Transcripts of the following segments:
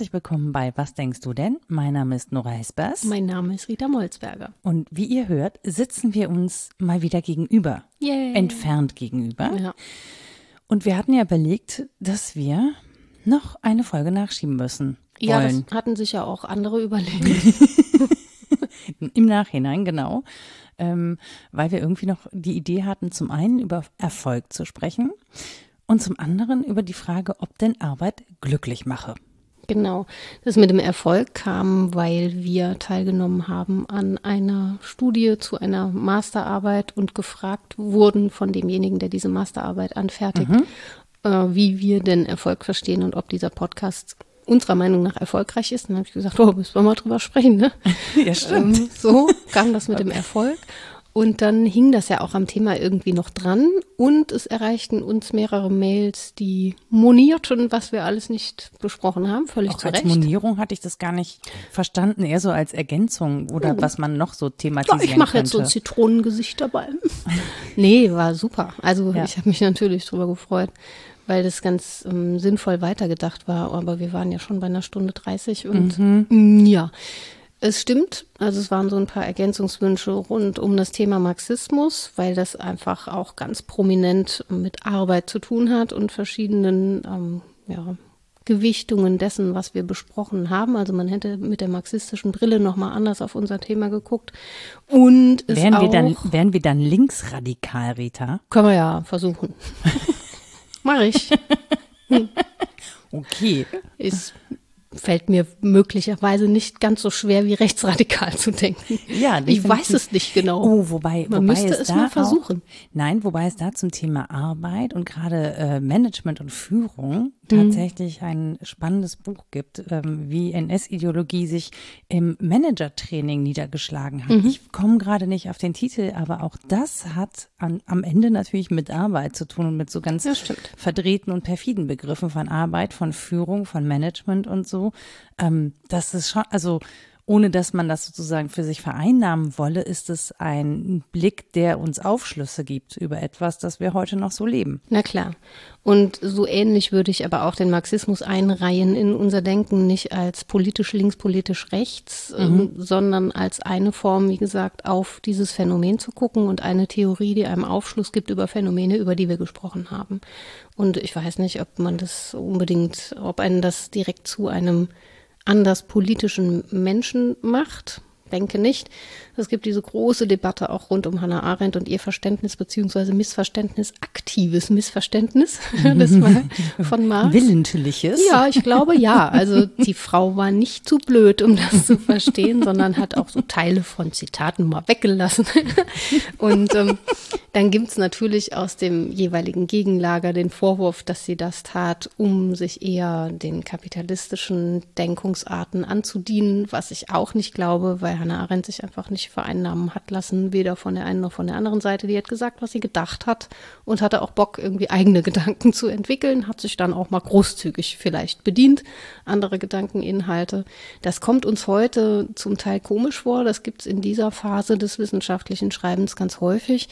herzlich willkommen bei Was denkst du denn? Mein Name ist Nora Hespers. Mein Name ist Rita Molzberger. Und wie ihr hört, sitzen wir uns mal wieder gegenüber. Yay. Entfernt gegenüber. Ja. Und wir hatten ja überlegt, dass wir noch eine Folge nachschieben müssen. Ja, wollen. das hatten sich ja auch andere überlegt. Im Nachhinein, genau. Ähm, weil wir irgendwie noch die Idee hatten, zum einen über Erfolg zu sprechen und zum anderen über die Frage, ob denn Arbeit glücklich mache. Genau. Das mit dem Erfolg kam, weil wir teilgenommen haben an einer Studie zu einer Masterarbeit und gefragt wurden von demjenigen, der diese Masterarbeit anfertigt, äh, wie wir denn Erfolg verstehen und ob dieser Podcast unserer Meinung nach erfolgreich ist. Dann habe ich gesagt, oh, müssen wir mal drüber sprechen, ne? Ja, Ähm, so kam das mit dem Erfolg. Und dann hing das ja auch am Thema irgendwie noch dran. Und es erreichten uns mehrere Mails, die monierten, was wir alles nicht besprochen haben. Völlig Auch zu als Recht. Monierung hatte ich das gar nicht verstanden, eher so als Ergänzung oder was man noch so Ja, thematisieren ich mache jetzt so ein. Zitronengesicht dabei. nee, war super. Also Ja. ich habe mich natürlich drüber gefreut, weil das ganz ähm, sinnvoll weitergedacht war. Aber wir waren ja schon bei einer Stunde 30 und mm, ja. Es stimmt, also es waren so ein paar Ergänzungswünsche rund um das Thema Marxismus, weil das einfach auch ganz prominent mit Arbeit zu tun hat und verschiedenen ähm, ja, Gewichtungen dessen, was wir besprochen haben. Also man hätte mit der marxistischen Brille nochmal anders auf unser Thema geguckt. Und es Wären auch, wir, dann, wären wir dann linksradikal, Rita? können wir ja versuchen. Mach ich. Okay. Ist, fällt mir möglicherweise nicht ganz so schwer wie rechtsradikal zu denken. Ja, ich weiß es nicht genau. Oh, wobei, Man wobei müsste es, es da mal versuchen. Auch, nein, wobei es da zum Thema Arbeit und gerade äh, Management und Führung. Tatsächlich ein spannendes Buch gibt, ähm, wie NS-Ideologie sich im Managertraining niedergeschlagen Mhm. hat. Ich komme gerade nicht auf den Titel, aber auch das hat an, am Ende natürlich mit Arbeit zu tun und mit so ganz Ja, verdrehten und perfiden Begriffen von Arbeit, von Führung, von Management und so. Ähm, das ist schon, also ohne dass man das sozusagen für sich vereinnahmen wolle, ist es ein Blick, der uns Aufschlüsse gibt über etwas, das wir heute noch so leben. Na klar. Und so ähnlich würde ich aber auch den Marxismus einreihen in unser Denken, nicht als politisch links, politisch rechts, ähm, sondern als eine Form, wie gesagt, auf dieses Phänomen zu gucken und eine Theorie, die einem Aufschluss gibt über Phänomene, über die wir gesprochen haben. Und ich weiß nicht, ob man das unbedingt, ob einen das direkt zu einem anders politischen Menschen macht. Denke nicht. Es gibt diese große Debatte auch rund um Hannah Arendt und ihr Verständnis beziehungsweise Missverständnis, aktives Missverständnis, das war von Marx. Willentliches. Ja, ich glaube ja. Also die Frau war nicht zu blöd, um das zu verstehen, sondern hat auch so Teile von Zitaten mal weggelassen. Und ähm, dann gibt's natürlich aus dem jeweiligen Gegenlager den Vorwurf, dass sie das tat, um sich eher den kapitalistischen Denkungsarten anzudienen, was ich auch nicht glaube, weil Hannah Arendt sich einfach nicht vereinnahmen hat lassen, weder von der einen noch von der anderen Seite. Die hat gesagt, was sie gedacht hat und hatte auch Bock, irgendwie eigene Gedanken zu entwickeln, hat sich dann auch mal großzügig vielleicht bedient, andere Gedankeninhalte. Das kommt uns heute zum Teil komisch vor, das gibt's in dieser Phase des wissenschaftlichen Schreibens ganz häufig,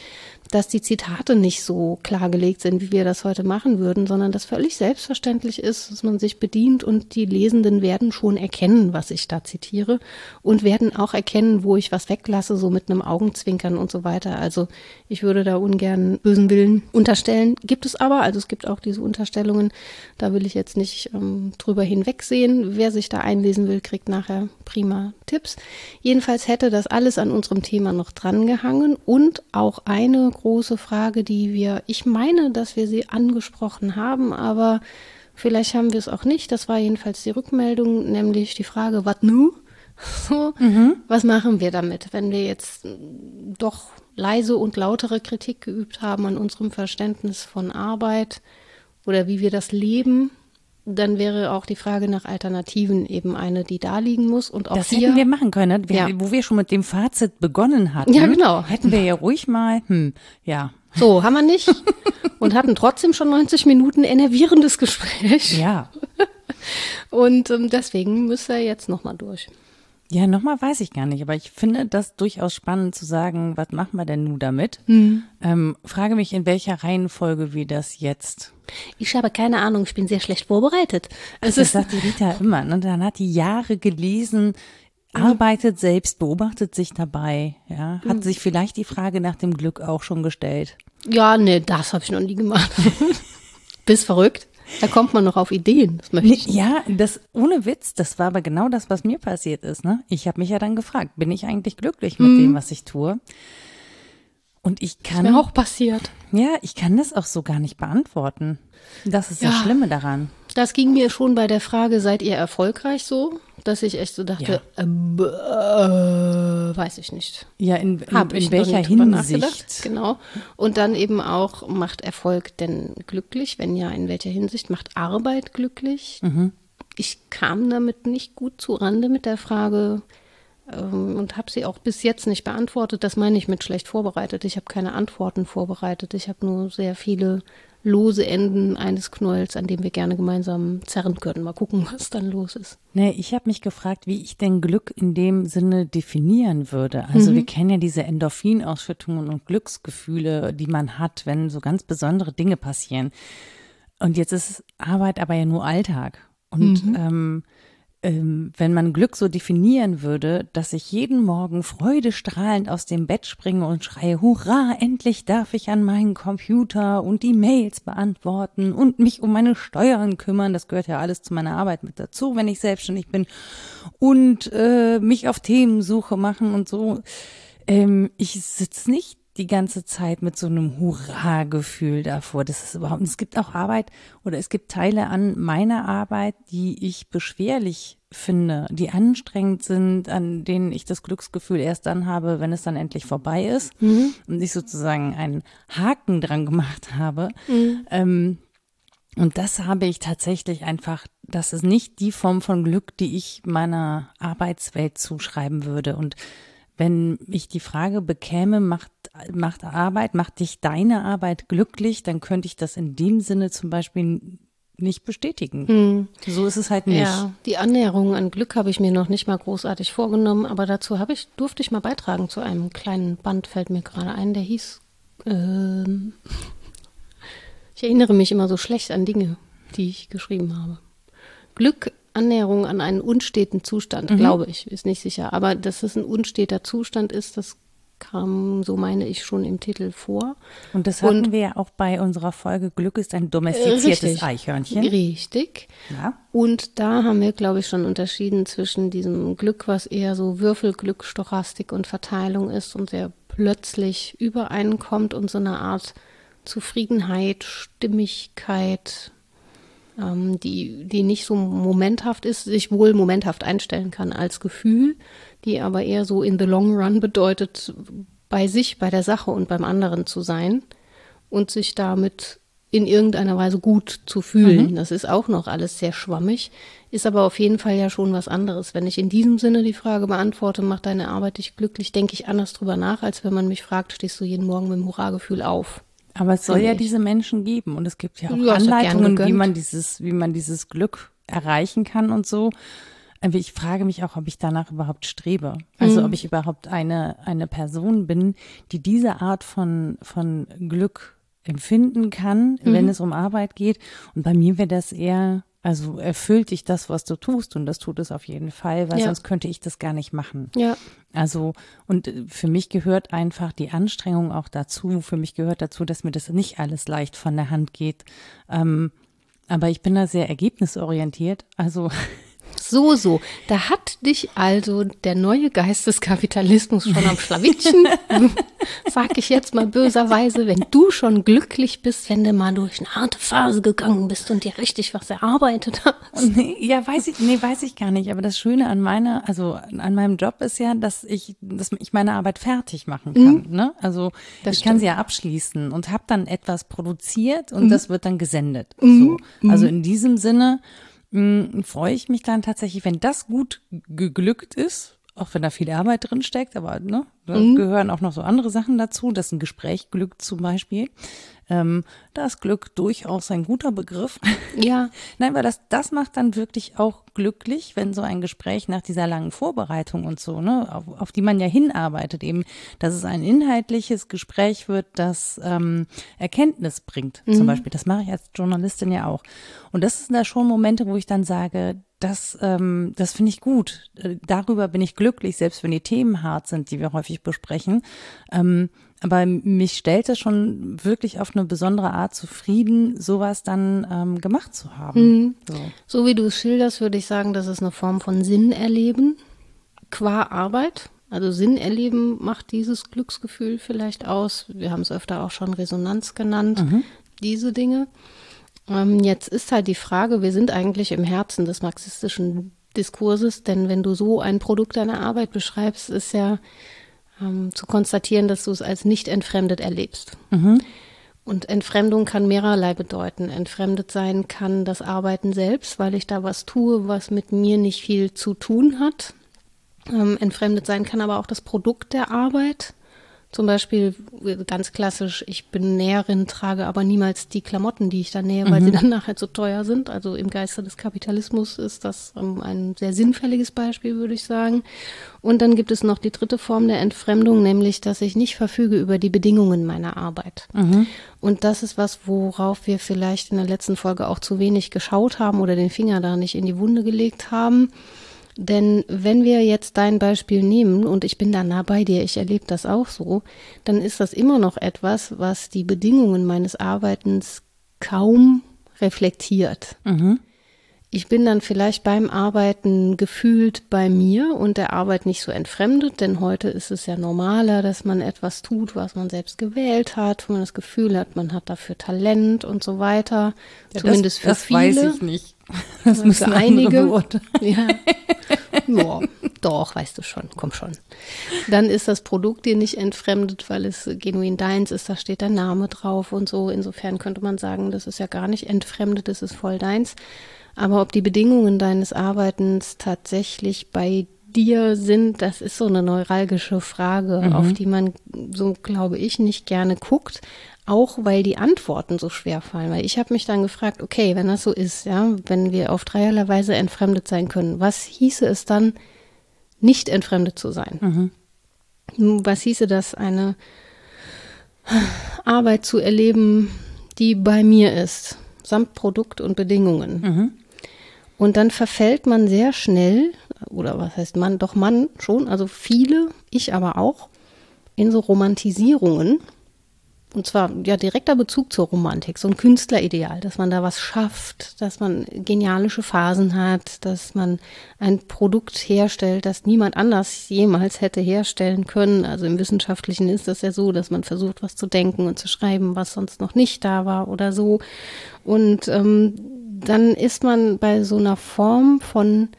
dass die Zitate nicht so klargelegt sind, wie wir das heute machen würden, sondern dass völlig selbstverständlich ist, dass man sich bedient und die Lesenden werden schon erkennen, was ich da zitiere und werden auch erkennen, wo ich was weglasse, so mit einem Augenzwinkern und so weiter. Also ich würde da ungern bösen Willen unterstellen. Gibt es aber, also es gibt auch diese Unterstellungen, da will ich jetzt nicht ähm, drüber hinwegsehen. Wer sich da einlesen will, kriegt nachher prima Tipps. Jedenfalls hätte das alles an unserem Thema noch drangehangen und auch eine große Frage, die wir, ich meine, dass wir sie angesprochen haben, aber vielleicht haben wir es auch nicht. Das war jedenfalls die Rückmeldung, nämlich die Frage, was nu? So, was machen wir damit, wenn wir jetzt doch leise und lautere Kritik geübt haben an unserem Verständnis von Arbeit oder wie wir das leben? Dann wäre auch die Frage nach Alternativen eben eine, die da liegen muss. Und auch Das hier, hätten wir machen können, ne? wir, Ja. wo wir schon mit dem Fazit begonnen hatten. Ja, genau. Hätten wir ja ruhig mal, hm, ja, so haben wir nicht und hatten trotzdem schon 90 Minuten enervierendes Gespräch. ja. Und ähm, deswegen müsste er jetzt nochmal durch. Ja, nochmal weiß ich gar nicht, aber ich finde das durchaus spannend zu sagen, was machen wir denn nun damit? Hm. Ähm, frage mich, in welcher Reihenfolge wir das jetzt. Ich habe keine Ahnung, ich bin sehr schlecht vorbereitet. Es Das ist, sagt die Rita immer. Ne? Dann hat die Jahre gelesen, arbeitet selbst, beobachtet sich dabei, ja, hat sich vielleicht die Frage nach dem Glück auch schon gestellt. ja, nee, das habe ich noch nie gemacht. Bist verrückt? Da kommt man noch auf Ideen. Das möchte ich. Ja, das ohne Witz, das war aber genau das, was mir passiert ist. Ne? Ich habe mich ja dann gefragt, bin ich eigentlich glücklich mit dem, was ich tue? Und ich kann, Mir auch passiert. ja, ich kann das auch so gar nicht beantworten. Das ist das Ja. Schlimme daran. Das ging mir schon bei der Frage, seid ihr erfolgreich so? Dass ich echt so dachte, ähm, äh, weiß ich nicht. Ja, in, in, Hab in noch welcher Hinsicht? Genau. Und dann eben auch, macht Erfolg denn glücklich? Wenn ja, in welcher Hinsicht? Macht Arbeit glücklich? Mhm. Ich kam damit nicht gut zu Rande mit der Frage ähm, und habe sie auch bis jetzt nicht beantwortet. Das meine ich mit schlecht vorbereitet. Ich habe keine Antworten vorbereitet. Ich habe nur sehr viele lose Enden eines Knolls, an dem wir gerne gemeinsam zerren können. Mal gucken, was dann los ist. Nee, ich habe mich gefragt, wie ich denn Glück in dem Sinne definieren würde. Also wir kennen ja diese Endorphinausschüttungen und Glücksgefühle, die man hat, wenn so ganz besondere Dinge passieren. Und jetzt ist Arbeit aber ja nur Alltag. Und ähm, ähm, wenn man Glück so definieren würde, dass ich jeden Morgen freudestrahlend aus dem Bett springe und schreie, hurra, endlich darf ich an meinen Computer und die Mails beantworten und mich um meine Steuern kümmern, das gehört ja alles zu meiner Arbeit mit dazu, wenn ich selbstständig bin, und äh, mich auf Themensuche machen und so. Ähm, ich sitze nicht die ganze Zeit mit so einem Hurra-Gefühl davor. Das ist überhaupt, es gibt auch Arbeit oder es gibt Teile an meiner Arbeit, die ich beschwerlich finde, die anstrengend sind, an denen ich das Glücksgefühl erst dann habe, wenn es dann endlich vorbei ist und ich sozusagen einen Haken dran gemacht habe. Ähm, und das habe ich tatsächlich einfach, das ist nicht die Form von Glück, die ich meiner Arbeitswelt zuschreiben würde. Und wenn ich die Frage bekäme, macht, macht Arbeit, macht dich deine Arbeit glücklich, dann könnte ich das in dem Sinne zum Beispiel nicht bestätigen. So ist es halt nicht. Ja, die Annäherung an Glück habe ich mir noch nicht mal großartig vorgenommen, aber dazu habe ich, durfte ich mal beitragen zu einem kleinen Band, fällt mir gerade ein, der hieß, ähm, ich erinnere mich immer so schlecht an Dinge, die ich geschrieben habe. Glück, Annäherung an einen unsteten Zustand, glaube ich, ist nicht sicher. Aber dass es ein unsteter Zustand ist, das kam, so meine ich, schon im Titel vor. Und das hatten Und- wir ja auch bei unserer Folge Glück ist ein domestiziertes Richtig. Eichhörnchen. Richtig. Ja. Und da haben wir, glaube ich, schon unterschieden zwischen diesem Glück, was eher so Würfelglück, Stochastik und Verteilung ist und sehr plötzlich übereinkommt und so eine Art Zufriedenheit, Stimmigkeit, ähm, die, die nicht so momenthaft ist, sich wohl momenthaft einstellen kann als Gefühl, die aber eher so in the long run bedeutet, bei sich, bei der Sache und beim anderen zu sein und sich damit in irgendeiner Weise gut zu fühlen. Das ist auch noch alles sehr schwammig, ist aber auf jeden Fall ja schon was anderes. Wenn ich in diesem Sinne die Frage beantworte, macht deine Arbeit dich glücklich, denke ich anders drüber nach, als wenn man mich fragt, stehst du jeden Morgen mit dem Hurragefühl auf. Aber es soll Finde ja ich. diese Menschen geben und es gibt ja auch Ja, Anleitungen, wie man dieses, wie man dieses Glück erreichen kann und so. Aber ich frage mich auch, ob ich danach überhaupt strebe. Also Mhm. ob ich überhaupt eine, eine Person bin, die diese Art von, von Glück empfinden kann, Mhm. wenn es um Arbeit geht. Und bei mir wäre das eher, also erfüllt dich das, was du tust. Und das tut es auf jeden Fall, weil Ja. sonst könnte ich das gar nicht machen. Ja, Also, und äh, für mich gehört einfach die Anstrengung auch dazu. Für mich gehört dazu, dass mir das nicht alles leicht von der Hand geht. Ähm, aber ich bin da sehr ergebnisorientiert. Also, so, so. Da hat dich also der neue Geisteskapitalismus schon am Schlawittchen. Sag ich jetzt mal böserweise, wenn du schon glücklich bist, wenn du mal durch eine harte Phase gegangen bist und dir richtig was erarbeitet hast. nee, ja, weiß ich, nee, weiß ich gar nicht. Aber das Schöne an meiner, also an meinem Job ist ja, dass ich, dass ich meine Arbeit fertig machen kann. Ne? Also Das ich kann stimmt. sie ja abschließen und habe dann etwas produziert und das wird dann gesendet. So. Also in diesem Sinne mh, freue ich mich dann tatsächlich, wenn das gut geglückt ist, auch wenn da viel Arbeit drin steckt, aber ne, da mhm. gehören auch noch so andere Sachen dazu. Das ist ein Gespräch, Glück zum Beispiel. Ähm, da ist Glück durchaus ein guter Begriff. Ja. Nein, weil das, das macht dann wirklich auch glücklich, wenn so ein Gespräch nach dieser langen Vorbereitung und so, ne, auf, auf die man ja hinarbeitet, eben, dass es ein inhaltliches Gespräch wird, das ähm, Erkenntnis bringt. Mhm. Zum Beispiel. Das mache ich als Journalistin ja auch. Und das sind da schon Momente, wo ich dann sage, das, ähm, das finde ich gut. Äh, darüber bin ich glücklich, selbst wenn die Themen hart sind, die wir häufig besprechen. Ähm, aber mich stellt es schon wirklich auf eine besondere Art zufrieden, sowas dann ähm, gemacht zu haben. Mhm. So. so wie du es schilderst, würde ich sagen, das ist eine Form von Sinn erleben qua Arbeit. Also Sinn erleben macht dieses Glücksgefühl vielleicht aus. Wir haben es öfter auch schon Resonanz genannt, mhm. diese Dinge. Ähm, jetzt ist halt die Frage, wir sind eigentlich im Herzen des marxistischen Diskurses, denn wenn du so ein Produkt deiner Arbeit beschreibst, ist ja ähm, zu konstatieren, dass du es als nicht entfremdet erlebst. Mhm. Und Entfremdung kann mehrerlei bedeuten. Entfremdet sein kann das Arbeiten selbst, weil ich da was tue, was mit mir nicht viel zu tun hat. Ähm, entfremdet sein kann aber auch das Produkt der Arbeit. Zum Beispiel ganz klassisch, ich bin Näherin, trage aber niemals die Klamotten, die ich da nähe, weil mhm. sie dann nachher zu teuer sind. Also im Geiste des Kapitalismus ist das ähm, ein sehr sinnfälliges Beispiel, würde ich sagen. Und dann gibt es noch die dritte Form der Entfremdung, nämlich, dass ich nicht verfüge über die Bedingungen meiner Arbeit. Mhm. Und das ist was, worauf wir vielleicht in der letzten Folge auch zu wenig geschaut haben oder den Finger da nicht in die Wunde gelegt haben. Denn wenn wir jetzt dein Beispiel nehmen, und ich bin da nah bei dir, ich erlebe das auch so, dann ist das immer noch etwas, was die Bedingungen meines Arbeitens kaum reflektiert. Mhm. Ich bin dann vielleicht beim Arbeiten gefühlt bei mir und der Arbeit nicht so entfremdet, denn heute ist es ja normaler, dass man etwas tut, was man selbst gewählt hat, wo man das Gefühl hat, man hat dafür Talent und so weiter. Ja, Zumindest das, für das viele. Das weiß ich nicht. Das müssen einige. Ja. ja, doch, weißt du schon, komm schon. Dann ist das Produkt dir nicht entfremdet, weil es genuin deins ist, da steht dein Name drauf und so. Insofern könnte man sagen, das ist ja gar nicht entfremdet, das ist voll deins. Aber ob die Bedingungen deines Arbeitens tatsächlich bei dir sind, das ist so eine neuralgische Frage, mhm. auf die man, so glaube ich, nicht gerne guckt auch weil die Antworten so schwer fallen. Weil ich habe mich dann gefragt, okay, wenn das so ist, ja, wenn wir auf dreierlei Weise entfremdet sein können, was hieße es dann, nicht entfremdet zu sein? Mhm. Was hieße das, eine Arbeit zu erleben, die bei mir ist, samt Produkt und Bedingungen? Mhm. Und dann verfällt man sehr schnell, oder was heißt man, doch man schon, also viele, ich aber auch, in so Romantisierungen und zwar ja direkter Bezug zur Romantik, so ein Künstlerideal, dass man da was schafft, dass man genialische Phasen hat, dass man ein Produkt herstellt, das niemand anders jemals hätte herstellen können. Also im Wissenschaftlichen ist das ja so, dass man versucht, was zu denken und zu schreiben, was sonst noch nicht da war oder so. Und ähm, dann ist man bei so einer Form von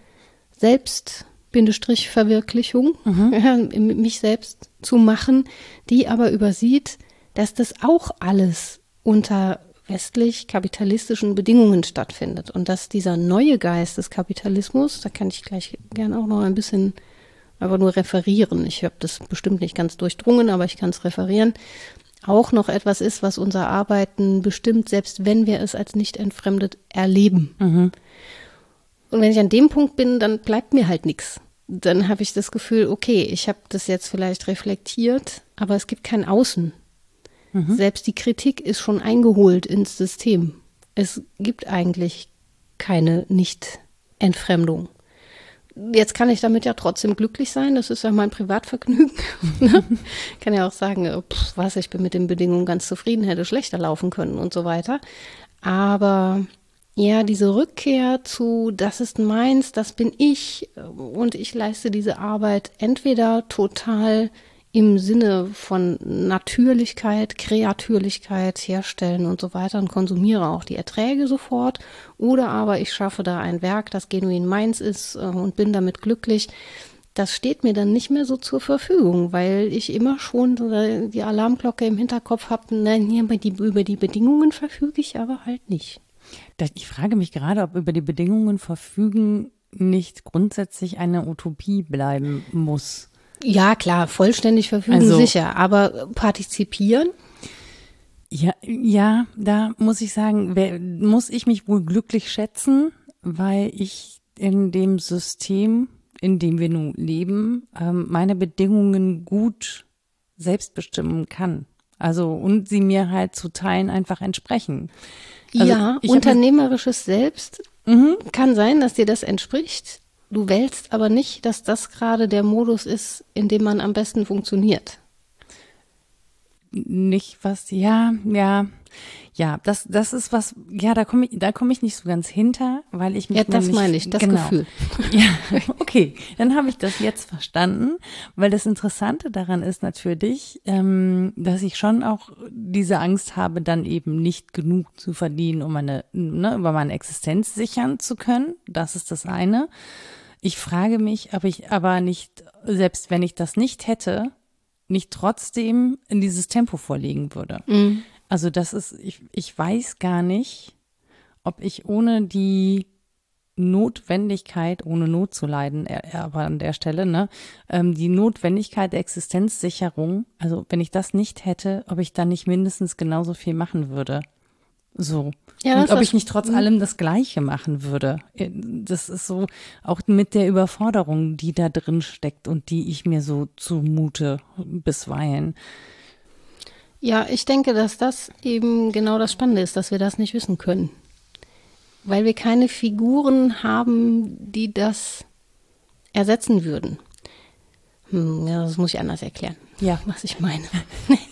Selbst Bindestrich Verwirklichung, mhm. ja, mich selbst zu machen, die aber übersieht, dass das auch alles unter westlich-kapitalistischen Bedingungen stattfindet und dass dieser neue Geist des Kapitalismus, da kann ich gleich gerne auch noch ein bisschen einfach nur referieren. Ich habe das bestimmt nicht ganz durchdrungen, aber ich kann es referieren. Auch noch etwas ist, was unser Arbeiten bestimmt, selbst wenn wir es als nicht entfremdet erleben. Mhm. Und wenn ich an dem Punkt bin, dann bleibt mir halt nichts. Dann habe ich das Gefühl, okay, ich habe das jetzt vielleicht reflektiert, aber es gibt kein Außen. Mhm. Selbst die Kritik ist schon eingeholt ins System. Es gibt eigentlich keine Nicht-Entfremdung. Jetzt kann ich damit ja trotzdem glücklich sein. Das ist ja mein Privatvergnügen. Ne? kann ja auch sagen, äh, pff, was, ich bin mit den Bedingungen ganz zufrieden, hätte schlechter laufen können und so weiter. Aber ja, diese Rückkehr zu, das ist meins, das bin ich äh, und ich leiste diese Arbeit entweder total im Sinne von Natürlichkeit, Kreatürlichkeit herstellen und so weiter und konsumiere auch die Erträge sofort. Oder aber ich schaffe da ein Werk, das genuin meins ist äh, und bin damit glücklich. Das steht mir dann nicht mehr so zur Verfügung, weil ich immer schon die Alarmglocke im Hinterkopf habe, nein, über die, über die Bedingungen verfüge ich aber halt nicht. Ich frage mich gerade, ob über die Bedingungen verfügen nicht grundsätzlich eine Utopie bleiben muss. Ja, klar, vollständig verfügen Also- sicher, aber partizipieren? Ja, ja, da muss ich sagen, wer, muss ich mich wohl glücklich schätzen, weil ich in dem System, in dem wir nun leben, ähm, meine Bedingungen gut selbst bestimmen kann. Also und sie mir halt zu Teilen einfach entsprechen. Also, ja, unternehmerisches Selbst kann sein, dass dir das entspricht. Du wählst aber nicht, dass das gerade der Modus ist, in dem man am besten funktioniert. nicht was, ja, ja, ja, das, das ist was, ja, da komme ich, da komme ich nicht so ganz hinter, weil ich mich Ja, das meine ich, das genau. Gefühl. Ja, okay, dann habe ich das jetzt verstanden, weil das Interessante daran ist natürlich, ähm, dass ich schon auch diese Angst habe, dann eben nicht genug zu verdienen, um meine, ne, über meine Existenz sichern zu können. Das ist das eine. Ich frage mich, ob ich aber nicht, selbst wenn ich das nicht hätte, nicht trotzdem in dieses Tempo vorlegen würde. Also das ist, ich, ich weiß gar nicht, ob ich ohne die Notwendigkeit, ohne Not zu leiden, äh, aber an der Stelle, ne, ähm, die Notwendigkeit der Existenzsicherung, also wenn ich das nicht hätte, ob ich dann nicht mindestens genauso viel machen würde. So. Ja, Und ob ich nicht trotz allem das Gleiche machen würde. Äh, Das ist so auch mit der Überforderung, die da drin steckt und die ich mir so zumute bisweilen. Ja, ich denke, dass das eben genau das Spannende ist, dass wir das nicht wissen können. Weil wir keine Figuren haben, die das ersetzen würden. Hm, ja, das muss ich anders erklären, Ja. was ich meine.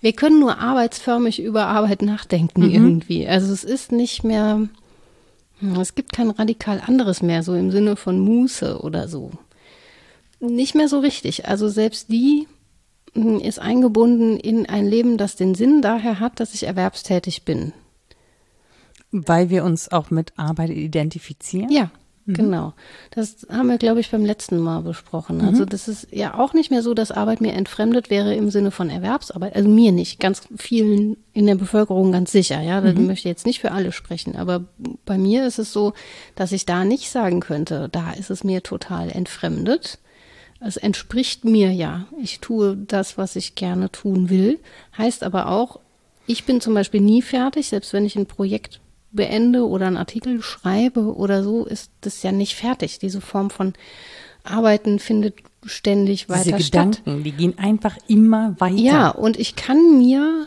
Wir können nur arbeitsförmig über Arbeit nachdenken irgendwie. Also es ist nicht mehr, hm, es gibt kein radikal anderes mehr, so im Sinne von Muße oder so. Nicht mehr so richtig. Also selbst die hm, ist eingebunden in ein Leben, das den Sinn daher hat, dass ich erwerbstätig bin. Weil wir uns auch mit Arbeit identifizieren. Ja, genau. Das haben wir, glaube ich, beim letzten Mal besprochen. Also das ist ja auch nicht mehr so, dass Arbeit mir entfremdet wäre im Sinne von Erwerbsarbeit. Also mir nicht, ganz vielen in der Bevölkerung ganz sicher. Ja, da möchte ich jetzt nicht für alle sprechen. Aber bei mir ist es so, dass ich da nicht sagen könnte, da ist es mir total entfremdet. Es entspricht mir ja. Ich tue das, was ich gerne tun will. Heißt aber auch, ich bin zum Beispiel nie fertig, selbst wenn ich ein Projekt beende oder einen Artikel schreibe oder so, ist das ja nicht fertig. Diese Form von Arbeiten findet ständig Diese weiter statt. Gedanken, die gehen einfach immer weiter. Ja, und ich kann mir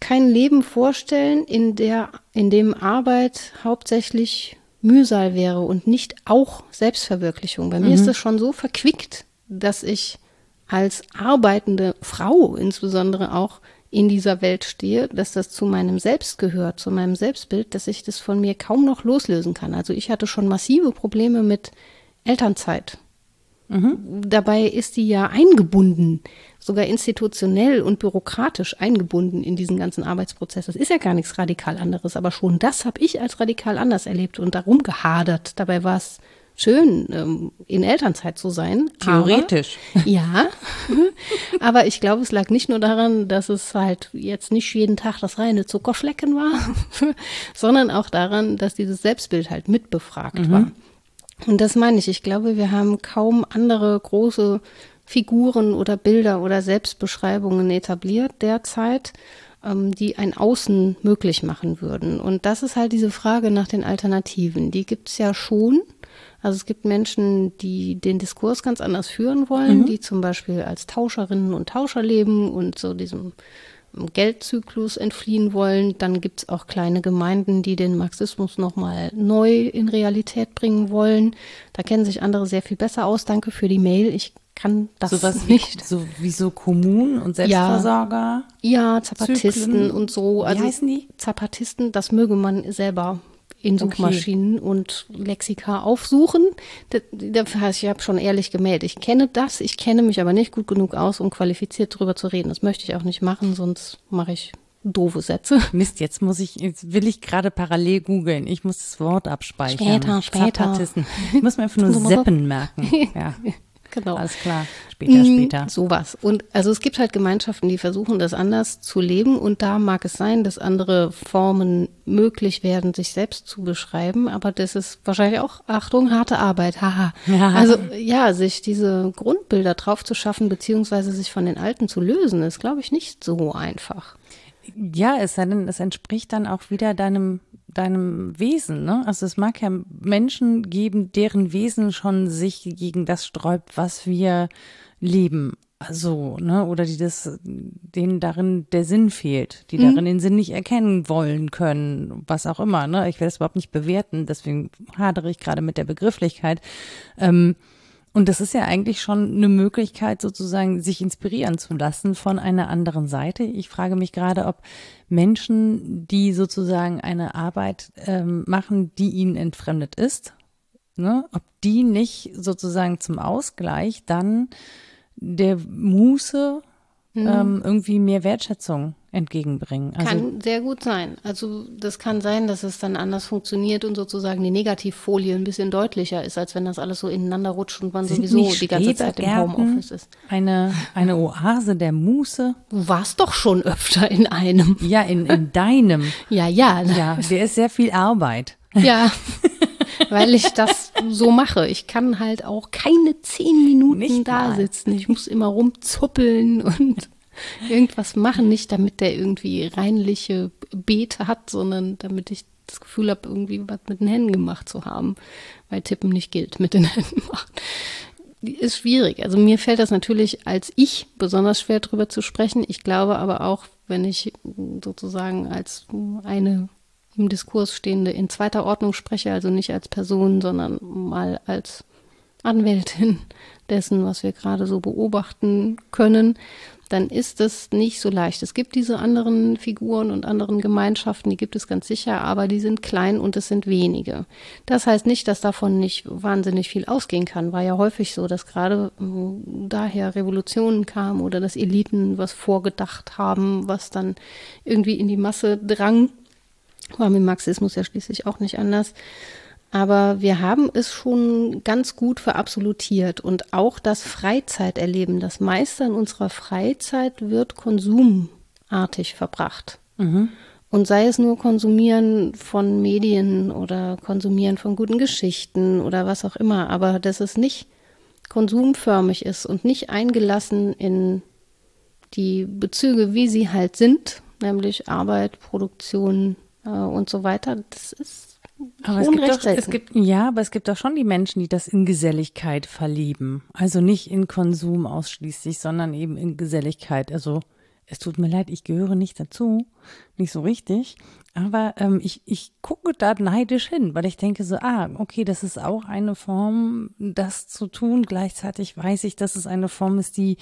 kein Leben vorstellen, in der, in dem Arbeit hauptsächlich Mühsal wäre und nicht auch Selbstverwirklichung. Bei mir ist das schon so verquickt, dass ich als arbeitende Frau insbesondere auch in dieser Welt stehe, dass das zu meinem Selbst gehört, zu meinem Selbstbild, dass ich das von mir kaum noch loslösen kann. Also ich hatte schon massive Probleme mit Elternzeit. Dabei ist die ja eingebunden, sogar institutionell und bürokratisch eingebunden in diesen ganzen Arbeitsprozess. Das ist ja gar nichts radikal anderes, aber schon das habe ich als radikal anders erlebt und darum gehadert. Dabei war es schön, ähm, in Elternzeit zu sein. Theoretisch. Aber, ja, aber ich glaube, es lag nicht nur daran, dass es halt jetzt nicht jeden Tag das reine Zuckerschlecken war, sondern auch daran, dass dieses Selbstbild halt mitbefragt war. Und das meine ich. Ich glaube, wir haben kaum andere große Figuren oder Bilder oder Selbstbeschreibungen etabliert derzeit, ähm, die ein Außen möglich machen würden. Und das ist halt diese Frage nach den Alternativen. Die gibt es ja schon. Also es gibt Menschen, die den Diskurs ganz anders führen wollen, die zum Beispiel als Tauscherinnen und Tauscher leben und so diesem Geldzyklus entfliehen wollen. Dann gibt es auch kleine Gemeinden, die den Marxismus nochmal neu in Realität bringen wollen. Da kennen sich andere sehr viel besser aus. Danke für die Mail. Ich kann das Sowas wie, nicht. so, wie so Kommunen und Selbstversorger. Ja, Zapatisten Zyklen. und so. Also Wie heißen die? Zapatisten, das möge man selber in Okay. Suchmaschinen und Lexika aufsuchen. Da- Dafür ich habe schon ehrlich gemeldet. Ich kenne das, ich kenne mich aber nicht gut genug aus, um qualifiziert drüber zu reden. Das möchte ich auch nicht machen, sonst mache ich doofe Sätze. Mist, jetzt muss ich, jetzt will ich gerade parallel googeln. Ich muss das Wort abspeichern. Später, später. Zapatisten. Ich muss mir einfach nur. Seppen merken. Ja. Genau. Alles klar. Später, später. Sowas. Und also es gibt halt Gemeinschaften, die versuchen, das anders zu leben. Und da mag es sein, dass andere Formen möglich werden, sich selbst zu beschreiben. Aber das ist wahrscheinlich auch, Achtung, harte Arbeit. Haha. Ja. Also ja, sich diese Grundbilder drauf zu schaffen, beziehungsweise sich von den alten zu lösen, ist, glaube ich, nicht so einfach. Ja, es es entspricht dann auch wieder deinem, deinem Wesen. Ne? Also es mag ja Menschen geben, deren Wesen schon sich gegen das sträubt, was wir leben. Also, ne, oder die das, denen darin der Sinn fehlt, die mhm. darin den Sinn nicht erkennen wollen können, was auch immer, ne? Ich will das überhaupt nicht bewerten, deswegen hadere ich gerade mit der Begrifflichkeit. Ähm, und das ist ja eigentlich schon eine Möglichkeit, sozusagen sich inspirieren zu lassen von einer anderen Seite. Ich frage mich gerade, ob Menschen, die sozusagen eine Arbeit ähm, machen, die ihnen entfremdet ist, ne, ob die nicht sozusagen zum Ausgleich dann der Muße mhm. ähm, irgendwie mehr Wertschätzung entgegenbringen. Also, kann sehr gut sein. Also das kann sein, dass es dann anders funktioniert und sozusagen die Negativfolie ein bisschen deutlicher ist, als wenn das alles so ineinander rutscht und man sowieso die ganze Zeit im Homeoffice ist. Eine, eine Oase der Muße. Du warst doch schon öfter in einem. Ja, in, in deinem. ja, ja. Ja, der ist sehr viel Arbeit. Ja. weil ich das so mache. Ich kann halt auch keine zehn Minuten Nicht da mal. sitzen. Ich muss immer rumzuppeln und irgendwas machen, nicht damit der irgendwie reinliche Beete hat, sondern damit ich das Gefühl habe, irgendwie was mit den Händen gemacht zu haben, weil Tippen nicht gilt, mit den Händen machen. Ist schwierig. Also mir fällt das natürlich als ich besonders schwer drüber zu sprechen. Ich glaube aber auch, wenn ich sozusagen als eine im Diskurs stehende in zweiter Ordnung spreche, also nicht als Person, sondern mal als Anwältin dessen, was wir gerade so beobachten können, dann ist es nicht so leicht. Es gibt diese anderen Figuren und anderen Gemeinschaften, die gibt es ganz sicher, aber die sind klein und es sind wenige. Das heißt nicht, dass davon nicht wahnsinnig viel ausgehen kann. War ja häufig so, dass gerade hm, daher Revolutionen kamen oder dass Eliten was vorgedacht haben, was dann irgendwie in die Masse drang. War mit Marxismus ja schließlich auch nicht anders. Aber wir haben es schon ganz gut verabsolutiert und auch das Freizeiterleben, das meiste in unserer Freizeit wird konsumartig verbracht. Mhm. Und sei es nur Konsumieren von Medien oder Konsumieren von guten Geschichten oder was auch immer, aber dass es nicht konsumförmig ist und nicht eingelassen in die Bezüge, wie sie halt sind, nämlich Arbeit, Produktion äh, und so weiter, das ist aber es gibt, doch, es gibt, ja, aber es gibt auch schon die Menschen, die das in Geselligkeit verlieben. Also nicht in Konsum ausschließlich, sondern eben in Geselligkeit. Also es tut mir leid, ich gehöre nicht dazu, nicht so richtig. Aber ähm, ich, ich gucke da neidisch hin, weil ich denke so, ah, okay, das ist auch eine Form, das zu tun. Gleichzeitig weiß ich, dass es eine Form ist, die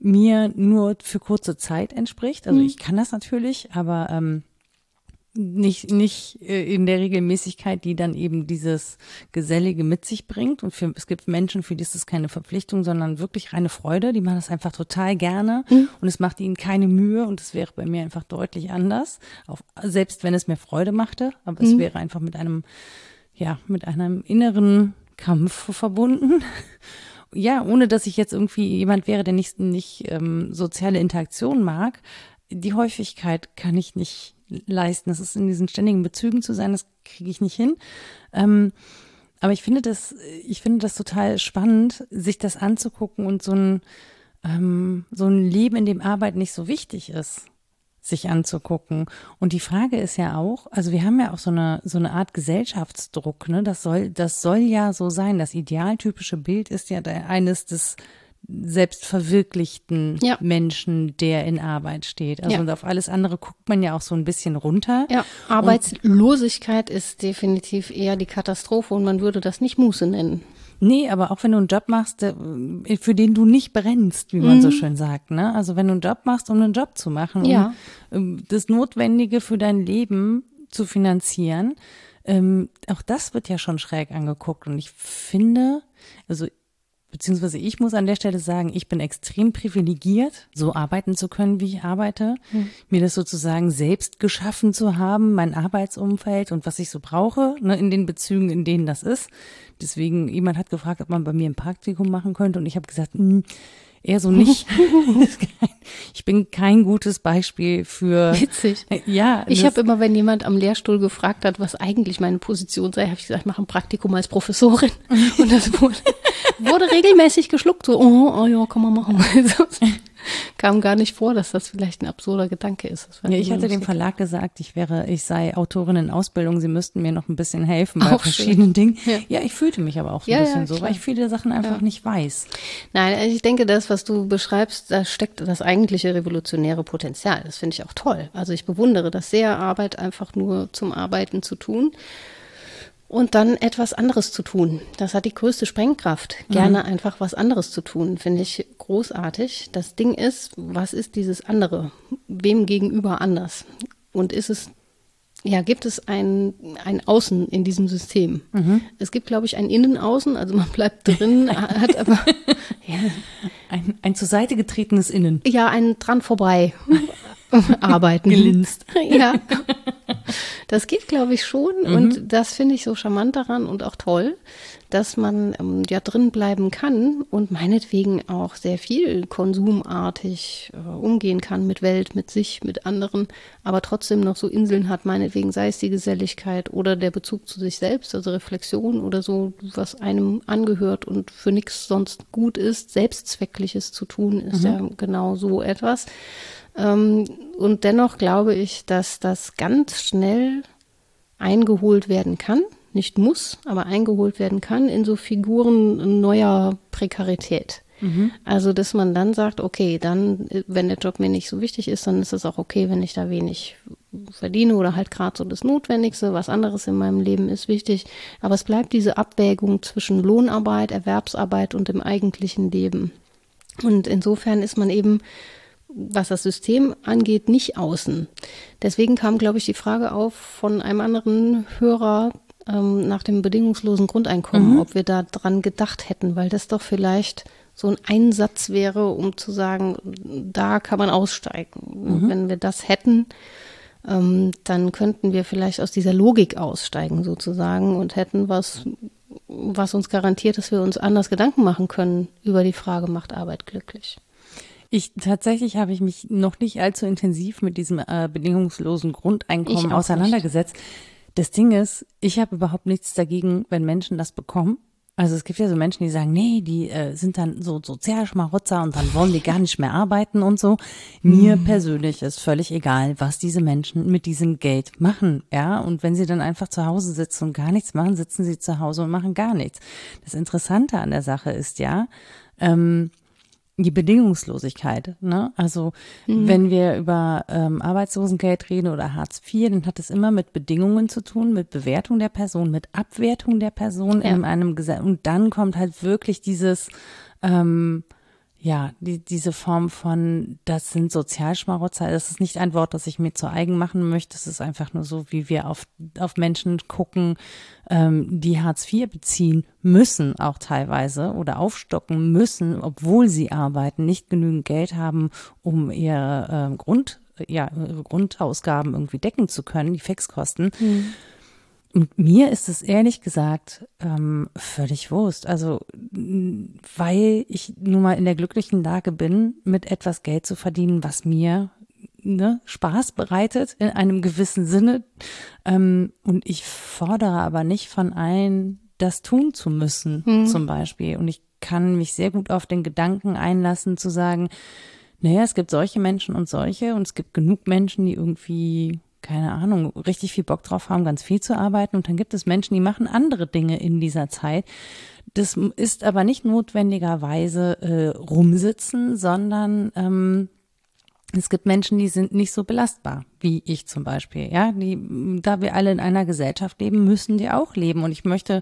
mir nur für kurze Zeit entspricht. Also mhm. ich kann das natürlich, aber ähm, nicht, nicht äh, in der Regelmäßigkeit, die dann eben dieses Gesellige mit sich bringt. Und für, es gibt Menschen, für die ist es keine Verpflichtung, sondern wirklich reine Freude. Die machen das einfach total gerne mhm. und es macht ihnen keine Mühe und es wäre bei mir einfach deutlich anders. Auch, selbst wenn es mir Freude machte, aber mhm. es wäre einfach mit einem, ja, mit einem inneren Kampf verbunden. ja, ohne dass ich jetzt irgendwie jemand wäre, der nicht, nicht ähm, soziale Interaktion mag. Die Häufigkeit kann ich nicht leisten. Das ist in diesen ständigen Bezügen zu sein, das kriege ich nicht hin. Ähm, aber ich finde das, ich finde das total spannend, sich das anzugucken und so ein, ähm, so ein Leben, in dem Arbeit nicht so wichtig ist, sich anzugucken. Und die Frage ist ja auch, also wir haben ja auch so eine, so eine Art Gesellschaftsdruck, ne? Das soll, das soll ja so sein. Das idealtypische Bild ist ja eines des selbstverwirklichten ja. Menschen, der in Arbeit steht. Also ja. und auf alles andere guckt man ja auch so ein bisschen runter. Ja, Arbeitslosigkeit und, ist definitiv eher die Katastrophe und man würde das nicht Muße nennen. Nee, aber auch wenn du einen Job machst, für den du nicht brennst, wie man mhm. so schön sagt, ne? Also wenn du einen Job machst, um einen Job zu machen, ja. um ähm, das Notwendige für dein Leben zu finanzieren, ähm, auch das wird ja schon schräg angeguckt. Und ich finde, also beziehungsweise ich muss an der Stelle sagen, ich bin extrem privilegiert, so arbeiten zu können, wie ich arbeite, mhm. mir das sozusagen selbst geschaffen zu haben, mein Arbeitsumfeld und was ich so brauche, ne, in den Bezügen, in denen das ist. Deswegen, jemand hat gefragt, ob man bei mir ein Praktikum machen könnte und ich habe gesagt, mh, hm, eher so nicht. ich bin kein gutes Beispiel für. Witzig. Ja. Ich habe immer, wenn jemand am Lehrstuhl gefragt hat, was eigentlich meine Position sei, habe ich gesagt, ich mache ein Praktikum als Professorin. Und das wurde, wurde regelmäßig geschluckt. So, oh, oh ja, kann man machen. kam gar nicht vor, dass das vielleicht ein absurder Gedanke ist. Ja, ich hatte dem Verlag gesagt, ich wäre, ich sei Autorin in Ausbildung, sie müssten mir noch ein bisschen helfen bei auch verschiedenen schön. Dingen. Ja. ja. ich fühlte mich aber auch ja, ein bisschen so, weil ich viele Sachen einfach nicht weiß. Nein, also ich denke, das, was du beschreibst, da steckt das eigentliche revolutionäre Potenzial. Das finde ich auch toll. Also ich bewundere das sehr, Arbeit einfach nur zum Arbeiten zu tun und dann etwas anderes zu tun. Das hat die größte Sprengkraft. Gerne mhm. einfach was anderes zu tun, finde ich großartig. Das Ding ist, was ist dieses andere? Wem gegenüber anders? Und ist es, ja, gibt es ein, ein Außen in diesem System? Mhm. Es gibt, glaube ich, ein Innen-Außen, also man bleibt drin, hat aber ja. ein, ein zur Seite getretenes Innen. Ja, ein dran vorbei arbeiten. Gelinst. Ja. Das geht, glaube ich, schon. Mhm. Und das finde ich so charmant daran und auch toll, dass man ähm, ja drin bleiben kann und meinetwegen auch sehr viel konsumartig äh, umgehen kann mit Welt, mit sich, mit anderen, aber trotzdem noch so Inseln hat, meinetwegen sei es die Geselligkeit oder der Bezug zu sich selbst, also Reflexion oder so, was einem angehört und für nichts sonst gut ist, Selbstzweckliches zu tun, ist mhm. ja genau so etwas. Ähm, und dennoch glaube ich, dass das ganz schnell eingeholt werden kann. Nicht muss, aber eingeholt werden kann in so Figuren neuer Prekarität. Mhm. Also, dass man dann sagt, okay, dann, wenn der Job mir nicht so wichtig ist, dann ist es auch okay, wenn ich da wenig verdiene oder halt gerade so das Notwendigste, was anderes in meinem Leben ist wichtig. Aber es bleibt diese Abwägung zwischen Lohnarbeit, Erwerbsarbeit und dem eigentlichen Leben. Und insofern ist man eben was das System angeht, nicht außen. Deswegen kam, glaube ich, die Frage auf von einem anderen Hörer ähm, nach dem bedingungslosen Grundeinkommen, mhm. ob wir da dran gedacht hätten, weil das doch vielleicht so ein Einsatz wäre, um zu sagen, da kann man aussteigen. Mhm. Wenn wir das hätten, ähm, dann könnten wir vielleicht aus dieser Logik aussteigen sozusagen und hätten was, was uns garantiert, dass wir uns anders Gedanken machen können über die Frage, macht Arbeit glücklich. Ich tatsächlich habe ich mich noch nicht allzu intensiv mit diesem äh, bedingungslosen Grundeinkommen auseinandergesetzt. Nicht. Das Ding ist, ich habe überhaupt nichts dagegen, wenn Menschen das bekommen. Also es gibt ja so Menschen, die sagen, nee, die äh, sind dann so Sozialschmarotzer und dann wollen die gar nicht mehr arbeiten und so. Mir hm. persönlich ist völlig egal, was diese Menschen mit diesem Geld machen, ja. Und wenn sie dann einfach zu Hause sitzen und gar nichts machen, sitzen sie zu Hause und machen gar nichts. Das Interessante an der Sache ist ja, ähm, die Bedingungslosigkeit. Ne? Also mhm. wenn wir über ähm, Arbeitslosengeld reden oder Hartz IV, dann hat es immer mit Bedingungen zu tun, mit Bewertung der Person, mit Abwertung der Person ja. in einem Gesetz. Und dann kommt halt wirklich dieses ähm, ja, die, diese Form von, das sind Sozialschmarotzer, das ist nicht ein Wort, das ich mir zu eigen machen möchte. Es ist einfach nur so, wie wir auf, auf Menschen gucken, ähm, die Hartz IV beziehen müssen, auch teilweise, oder aufstocken müssen, obwohl sie arbeiten, nicht genügend Geld haben, um ihre äh, Grund, ja, ihre Grundausgaben irgendwie decken zu können, die Fixkosten. Mhm. Und mir ist es ehrlich gesagt ähm, völlig Wurst. Also, weil ich nun mal in der glücklichen Lage bin, mit etwas Geld zu verdienen, was mir ne, Spaß bereitet in einem gewissen Sinne. Ähm, und ich fordere aber nicht von allen, das tun zu müssen, mhm. zum Beispiel. Und ich kann mich sehr gut auf den Gedanken einlassen, zu sagen, naja, es gibt solche Menschen und solche und es gibt genug Menschen, die irgendwie keine Ahnung, richtig viel Bock drauf haben, ganz viel zu arbeiten. Und dann gibt es Menschen, die machen andere Dinge in dieser Zeit. Das ist aber nicht notwendigerweise äh, rumsitzen, sondern ähm, es gibt Menschen, die sind nicht so belastbar, wie ich zum Beispiel. Ja, die, da wir alle in einer Gesellschaft leben, müssen die auch leben. Und ich möchte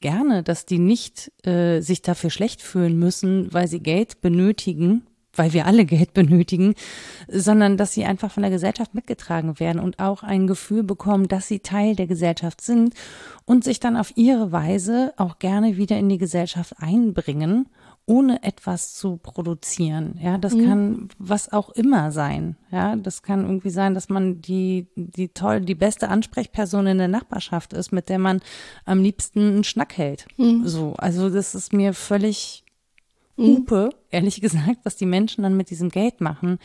gerne, dass die nicht äh, sich dafür schlecht fühlen müssen, weil sie Geld benötigen, weil wir alle Geld benötigen, sondern dass sie einfach von der Gesellschaft mitgetragen werden und auch ein Gefühl bekommen, dass sie Teil der Gesellschaft sind und sich dann auf ihre Weise auch gerne wieder in die Gesellschaft einbringen ohne etwas zu produzieren. Ja, das mhm. kann was auch immer sein. Ja, das kann irgendwie sein, dass man die, die toll, die beste Ansprechperson in der Nachbarschaft ist, mit der man am liebsten einen Schnack hält. Mhm. So, also das ist mir völlig. Hupe, ehrlich gesagt, was die Menschen dann mit diesem Geld machen.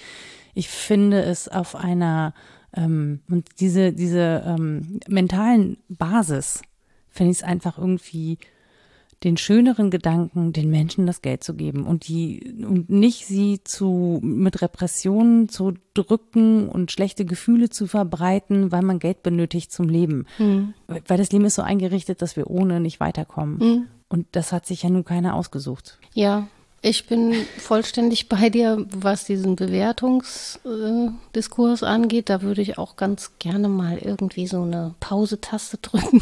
Ich finde es auf einer ähm, und diese diese ähm, mentalen Basis finde ich es einfach irgendwie den schöneren Gedanken, den Menschen das Geld zu geben und die und nicht sie zu mit Repressionen zu drücken und schlechte Gefühle zu verbreiten, weil man Geld benötigt zum Leben. Mhm. Weil das Leben ist so eingerichtet, dass wir ohne nicht weiterkommen. Mhm. Und das hat sich ja nun keiner ausgesucht. Ja, ich bin vollständig bei dir, was diesen Bewertungsdiskurs äh, angeht. Da würde ich auch ganz gerne mal irgendwie so eine Pause-Taste drücken.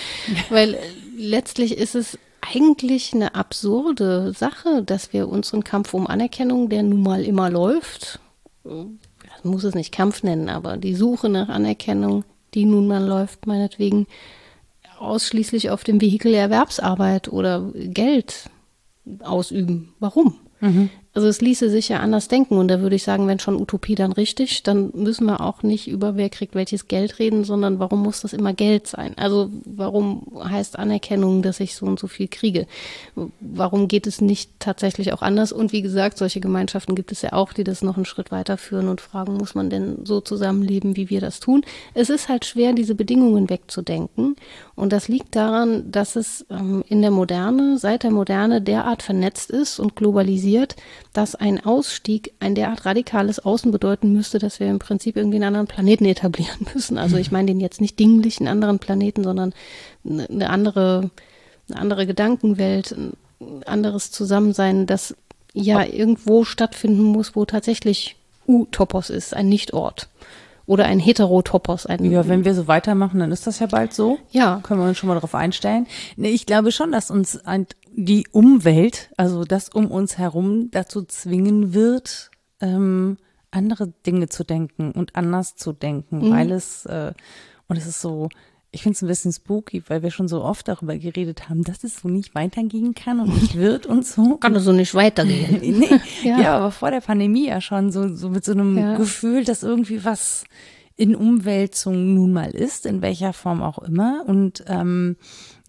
Weil letztlich ist es eigentlich eine absurde Sache, dass wir unseren Kampf um Anerkennung, der nun mal immer läuft, das muss es nicht Kampf nennen, aber die Suche nach Anerkennung, die nun mal läuft, meinetwegen ausschließlich auf dem Vehikel Erwerbsarbeit oder Geld ausüben. Warum? Mhm. Also es ließe sich ja anders denken und da würde ich sagen, wenn schon Utopie, dann richtig, dann müssen wir auch nicht über wer kriegt welches Geld reden, sondern warum muss das immer Geld sein? Also warum heißt Anerkennung, dass ich so und so viel kriege? Warum geht es nicht tatsächlich auch anders? Und wie gesagt, solche Gemeinschaften gibt es ja auch, die das noch einen Schritt weiterführen und fragen, muss man denn so zusammenleben, wie wir das tun? Es ist halt schwer, diese Bedingungen wegzudenken und das liegt daran, dass es ähm, in der Moderne, seit der Moderne derart vernetzt ist und globalisiert, dass ein Ausstieg ein derart radikales Außen bedeuten müsste, dass wir im Prinzip irgendwie einen anderen Planeten etablieren müssen. Also ich meine den jetzt nicht dinglich einen anderen Planeten, sondern eine andere, eine andere Gedankenwelt, ein anderes Zusammensein, das ja irgendwo stattfinden muss, wo tatsächlich Utopos ist, ein Nichtort. Oder ein Heterotopos. Ein ja, wenn wir so weitermachen, dann ist das ja bald so. Ja. Können wir uns schon mal darauf einstellen. Nee, ich glaube schon, dass uns ein, die Umwelt, also das um uns herum, dazu zwingen wird, ähm, andere Dinge zu denken und anders zu denken, mhm. weil es, äh, und es ist so, ich finde es ein bisschen spooky, weil wir schon so oft darüber geredet haben, dass es so nicht weitergehen kann und nicht wird und so. Kann es so nicht weitergehen. nee, ja. ja. aber vor der Pandemie ja schon so, so mit so einem ja. Gefühl, dass irgendwie was in Umwälzung nun mal ist, in welcher Form auch immer. Und ähm,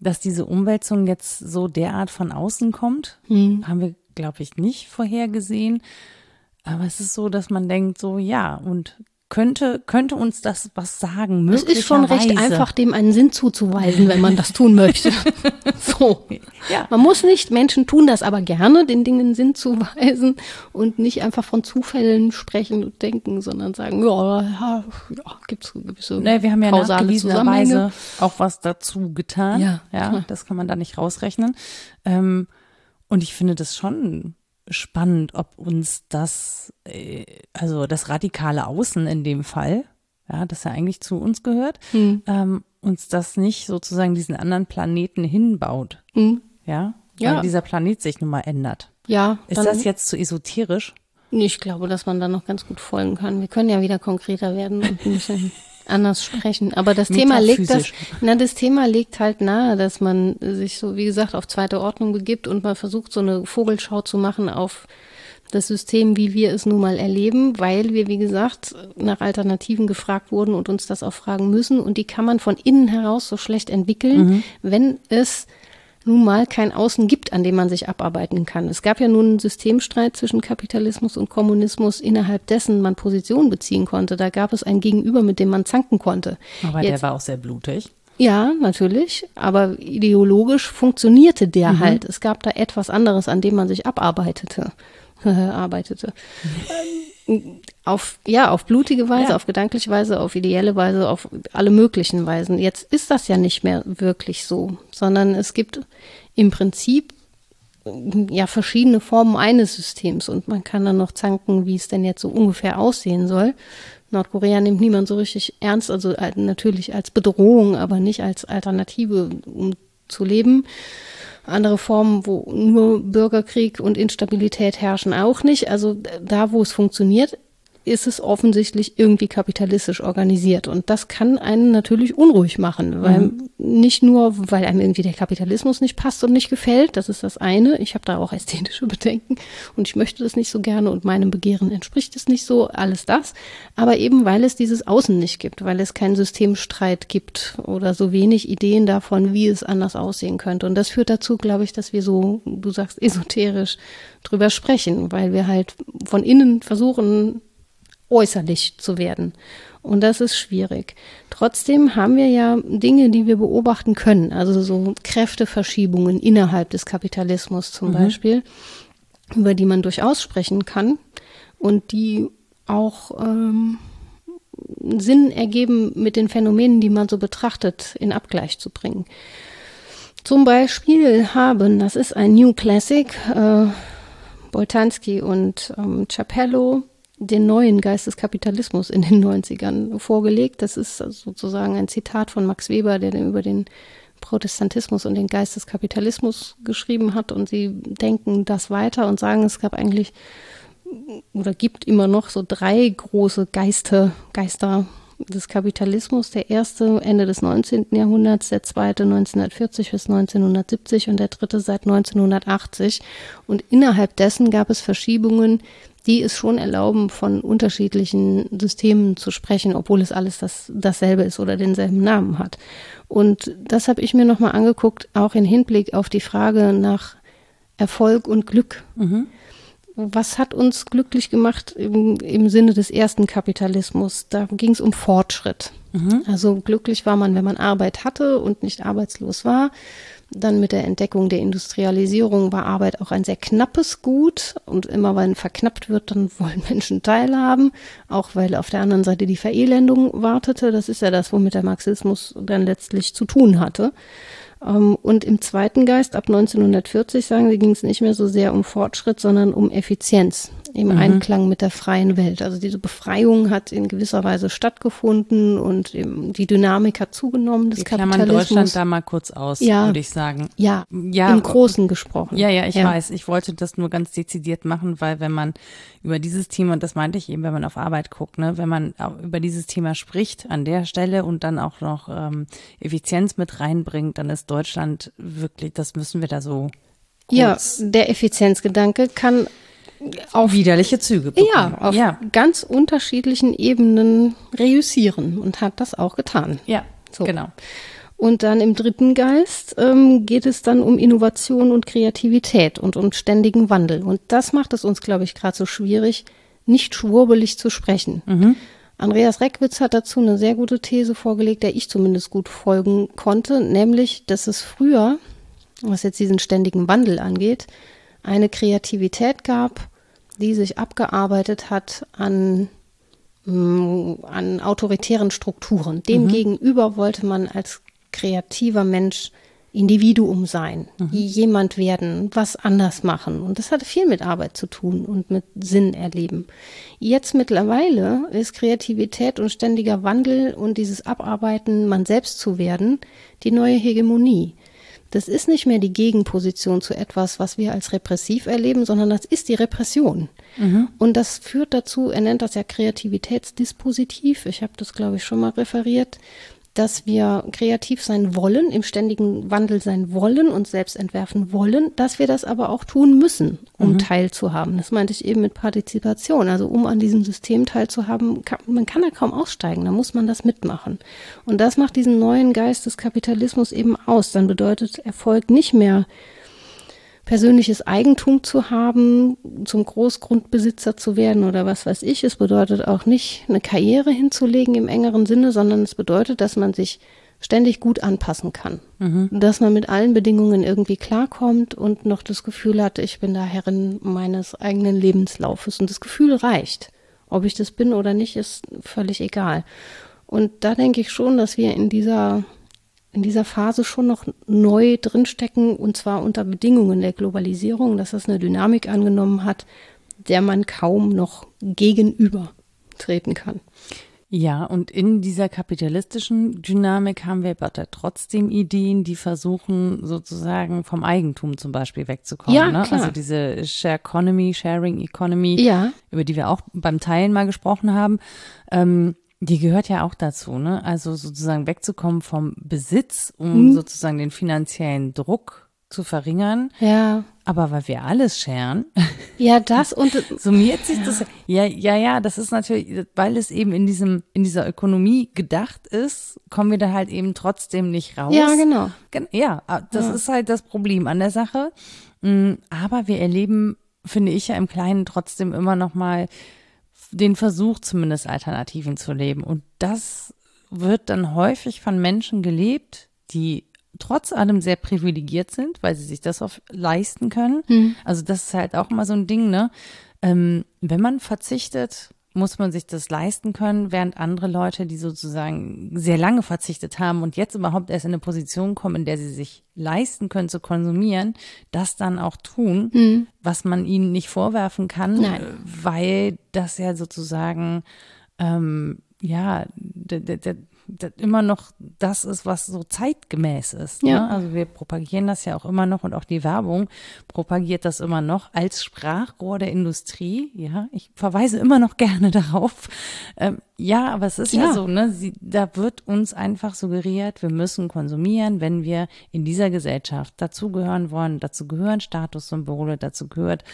dass diese Umwälzung jetzt so derart von außen kommt, mhm. haben wir, glaube ich, nicht vorhergesehen. Aber es ist so, dass man denkt, so ja, und könnte, könnte uns das was sagen? Es ist schon recht einfach, dem einen Sinn zuzuweisen, wenn man das tun möchte. so. Ja. Man muss nicht, Menschen tun das aber gerne, den Dingen Sinn zuweisen und nicht einfach von Zufällen sprechen und denken, sondern sagen, ja, ja, ja gibt es gewisse nee, Wir haben ja nachgewiesenerweise auch was dazu getan. Ja, ja das kann man da nicht rausrechnen. Ähm, und ich finde das schon spannend, ob uns das, äh, also das radikale Außen in dem Fall, ja, das ja eigentlich zu uns gehört, hm. ähm, uns das nicht sozusagen diesen anderen Planeten hinbaut. Hm. Ja, weil ja. dieser Planet sich nun mal ändert. Ja. Ist das jetzt zu esoterisch? Ich glaube, dass man da noch ganz gut folgen kann. Wir können ja wieder konkreter werden und ein bisschen anders sprechen. Aber das Thema legt das, na, das Thema legt halt nahe, dass man sich so, wie gesagt, auf zweite Ordnung begibt und mal versucht, so eine Vogelschau zu machen auf das System, wie wir es nun mal erleben, weil wir, wie gesagt, nach Alternativen gefragt wurden und uns das auch fragen müssen. Und die kann man von innen heraus so schlecht entwickeln, mhm. wenn es nun mal kein Außen gibt, an dem man sich abarbeiten kann. Es gab ja nun einen Systemstreit zwischen Kapitalismus und Kommunismus, innerhalb dessen man Position beziehen konnte. Da gab es ein Gegenüber, mit dem man zanken konnte. Aber Jetzt, der war auch sehr blutig. Ja, natürlich. Aber ideologisch funktionierte der mhm. halt. Es gab da etwas anderes, an dem man sich abarbeitete. arbeitete. auf, ja, auf blutige Weise, ja. auf gedankliche Weise, auf ideelle Weise, auf alle möglichen Weisen. Jetzt ist das ja nicht mehr wirklich so, sondern es gibt im Prinzip ja verschiedene Formen eines Systems und man kann dann noch zanken, wie es denn jetzt so ungefähr aussehen soll. Nordkorea nimmt niemand so richtig ernst, also äh, natürlich als Bedrohung, aber nicht als Alternative, um zu leben. Andere Formen, wo nur Bürgerkrieg und Instabilität herrschen, auch nicht. Also da, wo es funktioniert, ist es offensichtlich irgendwie kapitalistisch organisiert. Und das kann einen natürlich unruhig machen, weil mhm. nicht nur, weil einem irgendwie der Kapitalismus nicht passt und nicht gefällt, das ist das eine. Ich habe da auch ästhetische Bedenken und ich möchte das nicht so gerne und meinem Begehren entspricht es nicht so, alles das. Aber eben, weil es dieses Außen nicht gibt, weil es keinen Systemstreit gibt oder so wenig Ideen davon, wie es anders aussehen könnte. Und das führt dazu, glaube ich, dass wir so, du sagst, esoterisch drüber sprechen, weil wir halt von innen versuchen, äußerlich zu werden. Und das ist schwierig. Trotzdem haben wir ja Dinge, die wir beobachten können. Also so Kräfteverschiebungen innerhalb des Kapitalismus zum mhm. Beispiel, über die man durchaus sprechen kann und die auch ähm, Sinn ergeben, mit den Phänomenen, die man so betrachtet, in Abgleich zu bringen. Zum Beispiel haben, das ist ein New Classic, äh, Boltanski und ähm, Capello den neuen Geist des Kapitalismus in den 90ern vorgelegt. Das ist sozusagen ein Zitat von Max Weber, der über den Protestantismus und den Geist des Kapitalismus geschrieben hat. Und sie denken das weiter und sagen, es gab eigentlich oder gibt immer noch so drei große Geister, Geister des Kapitalismus. Der erste Ende des 19. Jahrhunderts, der zweite 1940 bis 1970 und der dritte seit 1980. Und innerhalb dessen gab es Verschiebungen, die es schon erlauben, von unterschiedlichen Systemen zu sprechen, obwohl es alles das, dasselbe ist oder denselben Namen hat. Und das habe ich mir nochmal angeguckt, auch in Hinblick auf die Frage nach Erfolg und Glück. Mhm. Was hat uns glücklich gemacht im, im Sinne des ersten Kapitalismus? Da ging es um Fortschritt. Mhm. Also glücklich war man, wenn man Arbeit hatte und nicht arbeitslos war. Dann mit der Entdeckung der Industrialisierung war Arbeit auch ein sehr knappes Gut und immer wenn verknappt wird, dann wollen Menschen teilhaben, auch weil auf der anderen Seite die Verelendung wartete. Das ist ja das, womit der Marxismus dann letztlich zu tun hatte. Ähm, und im zweiten Geist, ab 1940, sagen sie, ging es nicht mehr so sehr um Fortschritt, sondern um Effizienz im mhm. Einklang mit der freien Welt. Also diese Befreiung hat in gewisser Weise stattgefunden und die Dynamik hat zugenommen des Wir Kapitalismus. Deutschland da mal kurz aus, ja, würde ich sagen. Ja, ja, im Großen gesprochen. Ja, ja, ich ja. weiß. Ich wollte das nur ganz dezidiert machen, weil wenn man über dieses Thema, und das meinte ich eben, wenn man auf Arbeit guckt, ne, wenn man über dieses Thema spricht an der Stelle und dann auch noch ähm, Effizienz mit reinbringt, dann ist Deutschland wirklich, das müssen wir da so Kurz. Ja, der Effizienzgedanke kann auf widerliche Züge bekommen. Ja, auf ja. ganz unterschiedlichen Ebenen reüssieren und hat das auch getan. Ja, so. genau. Und dann im dritten Geist ähm, geht es dann um Innovation und Kreativität und um ständigen Wandel. Und das macht es uns, glaube ich, gerade so schwierig, nicht schwurbelig zu sprechen. Mhm. Andreas Reckwitz hat dazu eine sehr gute These vorgelegt, der ich zumindest gut folgen konnte, nämlich, dass es früher, was jetzt diesen ständigen Wandel angeht, eine Kreativität gab, die sich abgearbeitet hat an, mm, an autoritären Strukturen. Demgegenüber mhm. wollte man als kreativer Mensch Individuum sein, mhm. jemand werden, was anders machen. Und das hatte viel mit Arbeit zu tun und mit Sinn erleben. Jetzt mittlerweile ist Kreativität und ständiger Wandel und dieses Abarbeiten, man selbst zu werden, die neue Hegemonie. Das ist nicht mehr die Gegenposition zu etwas, was wir als repressiv erleben, sondern das ist die Repression. Mhm. Und das führt dazu, er nennt das ja Kreativitätsdispositiv. Ich habe das, glaube ich, schon mal referiert dass wir kreativ sein wollen, im ständigen Wandel sein wollen und selbst entwerfen wollen, dass wir das aber auch tun müssen, um mhm. teilzuhaben. Das meinte ich eben mit Partizipation. Also um an diesem System teilzuhaben, kann, man kann da kaum aussteigen, da muss man das mitmachen. Und das macht diesen neuen Geist des Kapitalismus eben aus. Dann bedeutet Erfolg nicht mehr persönliches Eigentum zu haben, zum Großgrundbesitzer zu werden oder was weiß ich. Es bedeutet auch nicht, eine Karriere hinzulegen im engeren Sinne, sondern es bedeutet, dass man sich ständig gut anpassen kann. Mhm. Dass man mit allen Bedingungen irgendwie klarkommt und noch das Gefühl hat, ich bin da Herrin meines eigenen Lebenslaufes. Und das Gefühl reicht. Ob ich das bin oder nicht, ist völlig egal. Und da denke ich schon, dass wir in dieser in dieser Phase schon noch neu drinstecken und zwar unter Bedingungen der Globalisierung, dass das eine Dynamik angenommen hat, der man kaum noch gegenüber treten kann. Ja, und in dieser kapitalistischen Dynamik haben wir aber trotzdem Ideen, die versuchen, sozusagen vom Eigentum zum Beispiel wegzukommen. Ja, ne? klar. Also diese Share Economy, Sharing Economy, Ja. über die wir auch beim Teilen mal gesprochen haben, ähm, die gehört ja auch dazu, ne? Also sozusagen wegzukommen vom Besitz, um Mhm. sozusagen den finanziellen Druck zu verringern. Ja. Aber weil wir alles scheren, Ja, das und summiert sich das. Ja, ja, ja, das ist natürlich, weil es eben in diesem, in dieser Ökonomie gedacht ist, kommen wir da halt eben trotzdem nicht raus. ja, genau. Gen- Ja, ah, das ist halt das Problem an der Sache. Mm, Aber wir erleben, finde ich ja im Kleinen trotzdem immer noch mal den Versuch, zumindest Alternativen zu leben. Und das wird dann häufig von Menschen gelebt, die trotz allem sehr privilegiert sind, weil sie sich das auch leisten können. Also das ist halt auch immer so ein Ding, ne? Ähm, wenn man verzichtet, muss man sich das leisten können, während andere Leute, die sozusagen sehr lange verzichtet haben und jetzt überhaupt erst in eine Position kommen, in der sie sich leisten können zu konsumieren, das dann auch tun, was man ihnen nicht vorwerfen kann, Nein. äh, weil das ja sozusagen ähm, ja immer noch das ist, was so zeitgemäß ist. Ja. Ne? Also wir propagieren das ja auch immer noch und auch die Werbung propagiert das immer noch als Sprachrohr der Industrie. Ja, ich verweise immer noch gerne darauf. Ähm, ja, aber es ist ja, Ja. so, ne? Sie, da wird uns einfach suggeriert, wir müssen konsumieren, wenn wir in dieser Gesellschaft dazugehören wollen. Dazu gehören Statussymbole, dazu gehört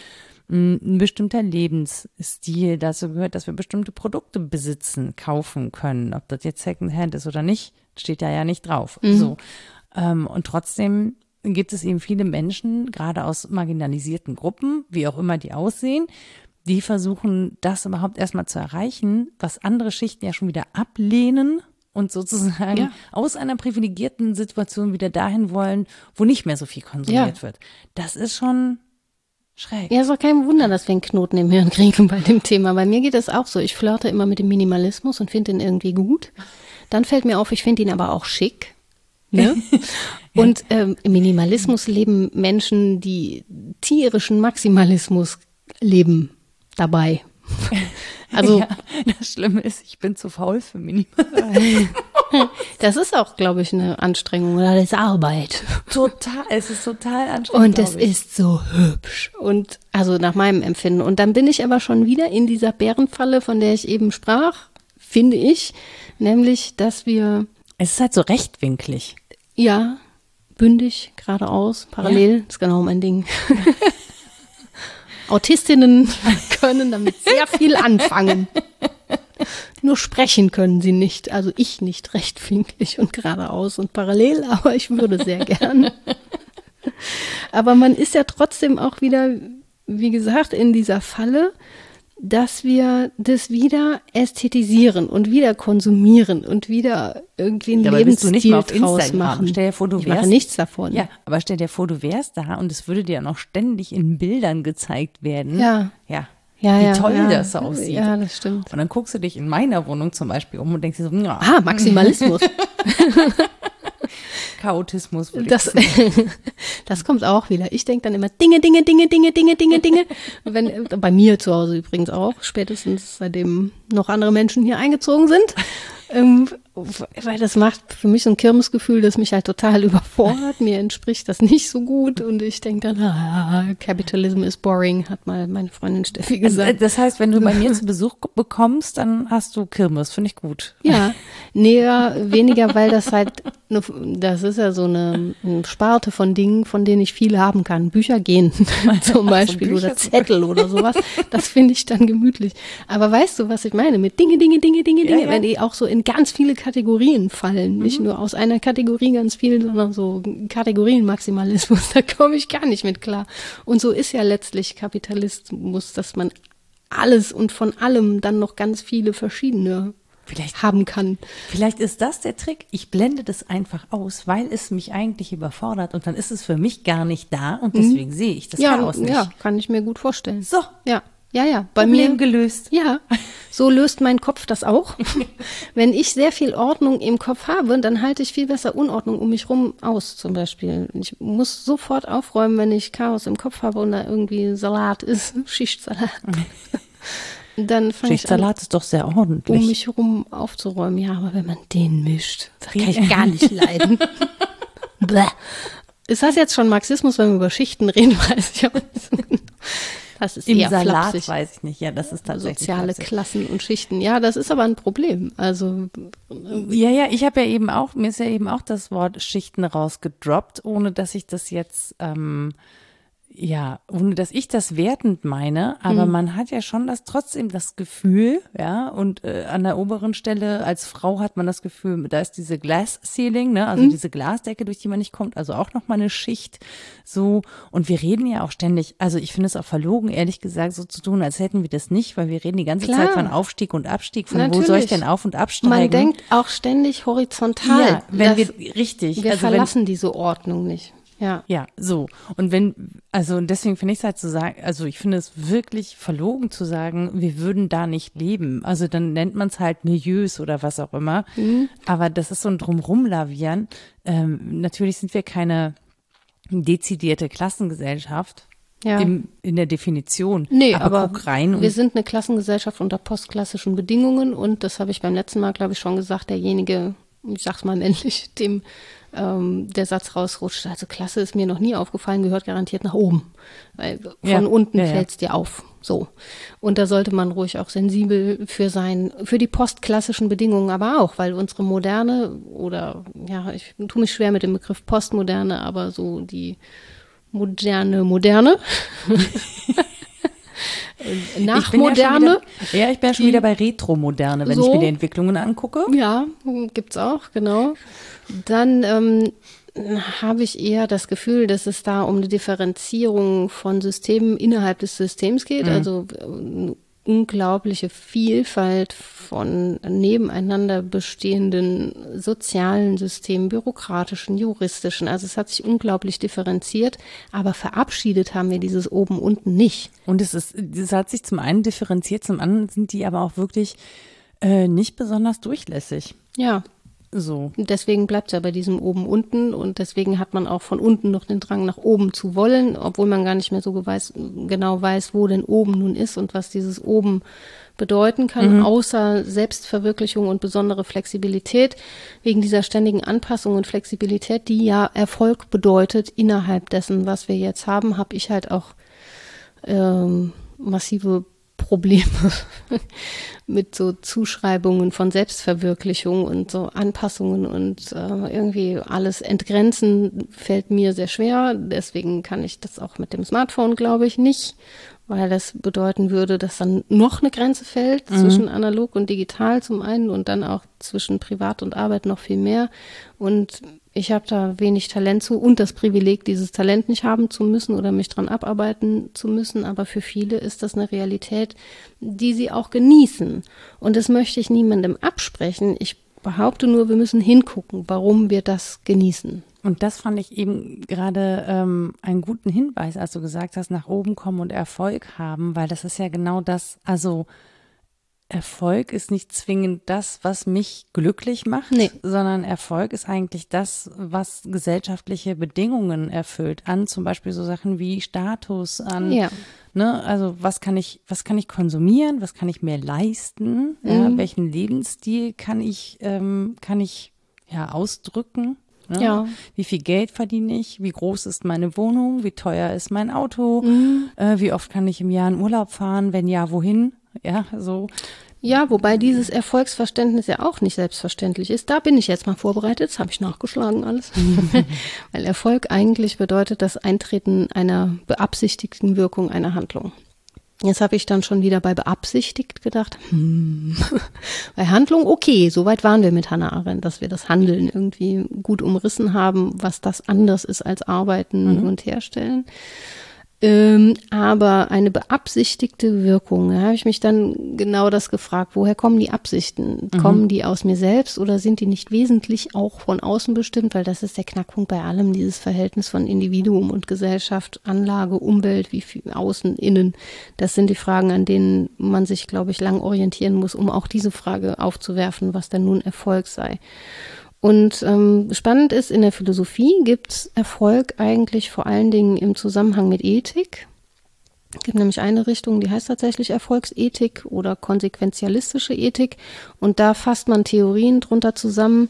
ein bestimmter Lebensstil, dazu gehört, dass wir bestimmte Produkte besitzen, kaufen können. Ob das jetzt Secondhand ist oder nicht, steht da ja nicht drauf. So. Ähm, und trotzdem gibt es eben viele Menschen, gerade aus marginalisierten Gruppen, wie auch immer die aussehen, die versuchen, das überhaupt erstmal zu erreichen, was andere Schichten ja schon wieder ablehnen und sozusagen Ja. aus einer privilegierten Situation wieder dahin wollen, wo nicht mehr so viel konsumiert Ja. wird. Das ist schon schräg. Ja, ist auch kein Wunder, dass wir einen Knoten im Hirn kriegen bei dem Thema. Bei mir geht es auch so. Ich flirte immer mit dem Minimalismus und finde ihn irgendwie gut. Dann fällt mir auf, ich finde ihn aber auch schick. Ne? Und ähm, im Minimalismus leben Menschen, die tierischen Maximalismus leben dabei. Also ja, das Schlimme ist, ich bin zu faul für Minimal. das ist auch, glaube ich, eine Anstrengung oder das ist Arbeit. Total, es ist total anstrengend. Und es ist so hübsch. Und also nach meinem Empfinden. Und dann bin ich aber schon wieder in dieser Bärenfalle, von der ich eben sprach, finde ich. Nämlich, dass wir, Es ist halt so rechtwinklig. ja, bündig, geradeaus, parallel, ist genau mein Ding. Autistinnen können damit sehr viel anfangen. Nur sprechen können sie nicht. Also ich nicht rechtwinklig und geradeaus und parallel, aber ich würde sehr gern. Aber man ist ja trotzdem auch wieder, wie gesagt, in dieser Falle, dass wir das wieder ästhetisieren und wieder konsumieren und wieder irgendwie einen nicht Lebensstil draus Instagram. machen. Stell dir vor, du ich mache wärst- nichts davon. Ja, aber stell dir vor, du wärst da und es würde dir noch ständig in Bildern gezeigt werden. Ja. Ja. Ja, Wie ja, toll ja. das aussieht. Ja, das stimmt. Und dann guckst du dich in meiner Wohnung zum Beispiel um und denkst dir so, ja, Ah, Maximalismus. Ich Das, das kommt auch wieder. Ich denke dann immer Dinge, Dinge, Dinge, Dinge, Dinge, Dinge, Dinge. Wenn, bei mir zu Hause übrigens auch, spätestens seitdem noch andere Menschen hier eingezogen sind. Ähm, weil das macht für mich so ein Kirmesgefühl, das mich halt total überfordert. Mir entspricht das nicht so gut und ich denke dann, ah, Capitalism is boring, hat mal meine Freundin Steffi Äh, gesagt. Das heißt, wenn du bei mir zu Besuch bekommst, dann hast du Kirmes, finde ich gut. Ja, näher, weniger, weil das halt, eine, das ist ja so eine, eine Sparte von Dingen, von denen ich viel haben kann. Bücher gehen zum Beispiel Bücher oder Zettel oder sowas. Das finde ich dann gemütlich. Aber weißt du, was ich meine? Mit Dinge, Dinge, Dinge, Dinge, Dinge, ja. wenn die auch so in ganz viele Kategorien fallen. Nicht nur aus einer Kategorie ganz viel, sondern so Kategorienmaximalismus. Da komme ich gar nicht mit klar. Und so ist ja letztlich Kapitalismus, dass man alles und von allem dann noch ganz viele verschiedene Vielleicht, haben kann. vielleicht ist das der Trick. Ich blende das einfach aus, weil es mich eigentlich überfordert und dann ist es für mich gar nicht da und deswegen sehe ich das Mhm. Ja, Chaos nicht. ja, kann ich mir gut vorstellen. So, Ja, ja, ja. Bei Problem mir gelöst. Ja, so löst mein Kopf das auch. Wenn ich sehr viel Ordnung im Kopf habe, dann halte ich viel besser Unordnung um mich rum aus, zum Beispiel. Ich muss sofort aufräumen, wenn ich Chaos im Kopf habe und da irgendwie Salat ist, Schichtsalat. dann fange ich an, Schichtsalat ist doch sehr ordentlich. um mich herum aufzuräumen. Ja, aber wenn man den mischt, das kann ich gar nicht leiden. Bäh. Ist das jetzt schon Marxismus, wenn wir über Schichten reden, weiß ich auch nicht. Das ist Im eher Salat flapsig. weiß ich nicht. Ja, das ist tatsächlich Soziale flapsig. Klassen und Schichten. Ja, das ist aber ein Problem. Also, Ja, ja, ich habe ja eben auch, mir ist ja eben auch das Wort Schichten rausgedroppt, ohne dass ich das jetzt, ähm, ja, ohne dass ich das wertend meine, aber man hat ja schon das trotzdem das Gefühl, ja, und äh, an der oberen Stelle als Frau hat man das Gefühl, da ist diese Glass Ceiling, ne, also diese Glasdecke, durch die man nicht kommt, also auch nochmal eine Schicht, so, und wir reden ja auch ständig, also ich finde es auch verlogen, ehrlich gesagt, so zu tun, als hätten wir das nicht, weil wir reden die ganze Klar. Zeit von Aufstieg und Abstieg, von wo soll ich Natürlich. denn auf und absteigen? man denkt auch ständig horizontal. Ja, wenn Das- wir, richtig. wir also wenn, verlassen diese Ordnung nicht. Ja. ja, so. Und wenn, also deswegen finde ich es halt zu sagen, also ich finde es wirklich verlogen zu sagen, wir würden da nicht leben. Also dann nennt man es halt Milieus oder was auch immer. Mhm. Aber das ist so ein Drumrumlavieren. Ähm, natürlich sind wir keine dezidierte Klassengesellschaft. Ja. Im, in der Definition. Nee, aber, aber, guck rein wir sind eine Klassengesellschaft unter postklassischen Bedingungen und das habe ich beim letzten Mal, glaube ich, schon gesagt, derjenige, ich sag's mal männlich, dem ähm, der Satz rausrutscht, also Klasse ist mir noch nie aufgefallen, gehört garantiert nach oben. Weil von Ja, unten ja, fällt's dir auf. So. Und da sollte man ruhig auch sensibel für sein, für die postklassischen Bedingungen, aber auch, weil unsere moderne oder ja, ich tue mich schwer mit dem Begriff Postmoderne, aber so die moderne, moderne. Ich Nachmoderne. Ja, schon wieder, ja, ich bin ja schon wieder bei Retromoderne, wenn ich So. mir die Entwicklungen angucke. Ja, gibt's auch, genau. Dann ähm, habe ich eher das Gefühl, dass es da um eine Differenzierung von Systemen innerhalb des Systems geht, also äh, eine unglaubliche Vielfalt von nebeneinander bestehenden sozialen Systemen, bürokratischen, juristischen. Also es hat sich unglaublich differenziert, aber verabschiedet haben wir dieses oben unten nicht. Und es ist, das hat sich zum einen differenziert, zum anderen sind die aber auch wirklich äh, nicht besonders durchlässig. Ja, So. Deswegen bleibt es ja bei diesem oben unten und deswegen hat man auch von unten noch den Drang nach oben zu wollen, obwohl man gar nicht mehr so weiß, genau weiß, wo denn oben nun ist und was dieses oben bedeuten kann, außer Selbstverwirklichung und besondere Flexibilität. Wegen dieser ständigen Anpassung und Flexibilität, die ja Erfolg bedeutet innerhalb dessen, was wir jetzt haben, habe ich halt auch ähm, massive Probleme mit so Zuschreibungen von Selbstverwirklichung und so Anpassungen und äh, irgendwie alles entgrenzen fällt mir sehr schwer. Deswegen kann ich das auch mit dem Smartphone, glaube ich, nicht, weil das bedeuten würde, dass dann noch eine Grenze fällt zwischen analog und digital zum einen und dann auch zwischen Privat und Arbeit noch viel mehr. Und ich habe da wenig Talent zu und das Privileg, dieses Talent nicht haben zu müssen oder mich dran abarbeiten zu müssen. Aber für viele ist das eine Realität, die sie auch genießen. Und das möchte ich niemandem absprechen. Ich behaupte nur, wir müssen hingucken, warum wir das genießen. Und das fand ich eben gerade ähm, einen guten Hinweis, als du gesagt hast, nach oben kommen und Erfolg haben, weil das ist ja genau das, also Erfolg ist nicht zwingend das, was mich glücklich macht, Nee. sondern Erfolg ist eigentlich das, was gesellschaftliche Bedingungen erfüllt, an zum Beispiel so Sachen wie Status, an Ja. Ne, also was kann ich, was kann ich konsumieren, was kann ich mir leisten, ja, Mhm. welchen Lebensstil kann ich, ähm, kann ich ja ausdrücken? Ne? Ja. Wie viel Geld verdiene ich? Wie groß ist meine Wohnung? Wie teuer ist mein Auto? Mhm. Äh, wie oft kann ich im Jahr in Urlaub fahren? Wenn ja, wohin? Ja, so. Ja, wobei dieses Erfolgsverständnis ja auch nicht selbstverständlich ist. Da bin ich jetzt mal vorbereitet, das habe ich nachgeschlagen alles. Weil Erfolg eigentlich bedeutet das Eintreten einer beabsichtigten Wirkung einer Handlung. Jetzt habe ich dann schon wieder bei beabsichtigt gedacht. Hm. Bei Handlung, okay, soweit waren wir mit Hannah Arendt, dass wir das Handeln irgendwie gut umrissen haben, was das anders ist als Arbeiten und Herstellen. Ähm, aber eine beabsichtigte Wirkung, da habe ich mich dann genau das gefragt, woher kommen die Absichten? Kommen die aus mir selbst oder sind die nicht wesentlich auch von außen bestimmt? Weil das ist der Knackpunkt bei allem, dieses Verhältnis von Individuum und Gesellschaft, Anlage, Umwelt, wie viel außen, innen. Das sind die Fragen, an denen man sich, glaube ich, lang orientieren muss, um auch diese Frage aufzuwerfen, was denn nun Erfolg sei. Und ähm, spannend ist, in der Philosophie gibt es Erfolg eigentlich vor allen Dingen im Zusammenhang mit Ethik. Es gibt nämlich eine Richtung, die heißt tatsächlich Erfolgsethik oder konsequenzialistische Ethik. Und da fasst man Theorien drunter zusammen,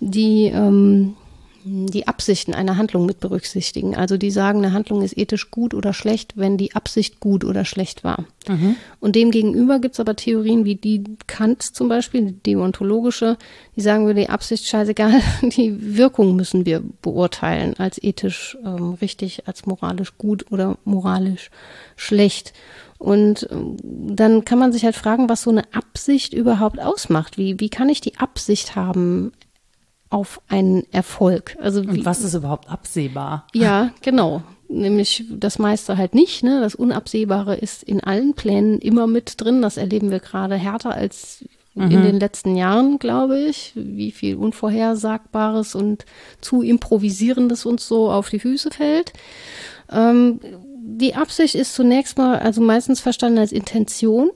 die ähm, die Absichten einer Handlung mit berücksichtigen. Also die sagen, eine Handlung ist ethisch gut oder schlecht, wenn die Absicht gut oder schlecht war. Mhm. Und demgegenüber gibt es aber Theorien wie die Kant zum Beispiel, die deontologische, die sagen wir, die Absicht scheißegal, die Wirkung müssen wir beurteilen als ethisch ähm, richtig, als moralisch gut oder moralisch schlecht. Und ähm, dann kann man sich halt fragen, was so eine Absicht überhaupt ausmacht. Wie, wie kann ich die Absicht haben, auf einen Erfolg. Also wie, Und was ist überhaupt absehbar? Ja, genau. Nämlich das meiste halt nicht. Ne? Das Unabsehbare ist in allen Plänen immer mit drin. Das erleben wir gerade härter als mhm. in den letzten Jahren, glaube ich. Wie viel Unvorhersagbares und zu Improvisierendes uns so auf die Füße fällt. Ähm, die Absicht ist zunächst mal, also meistens verstanden als Intention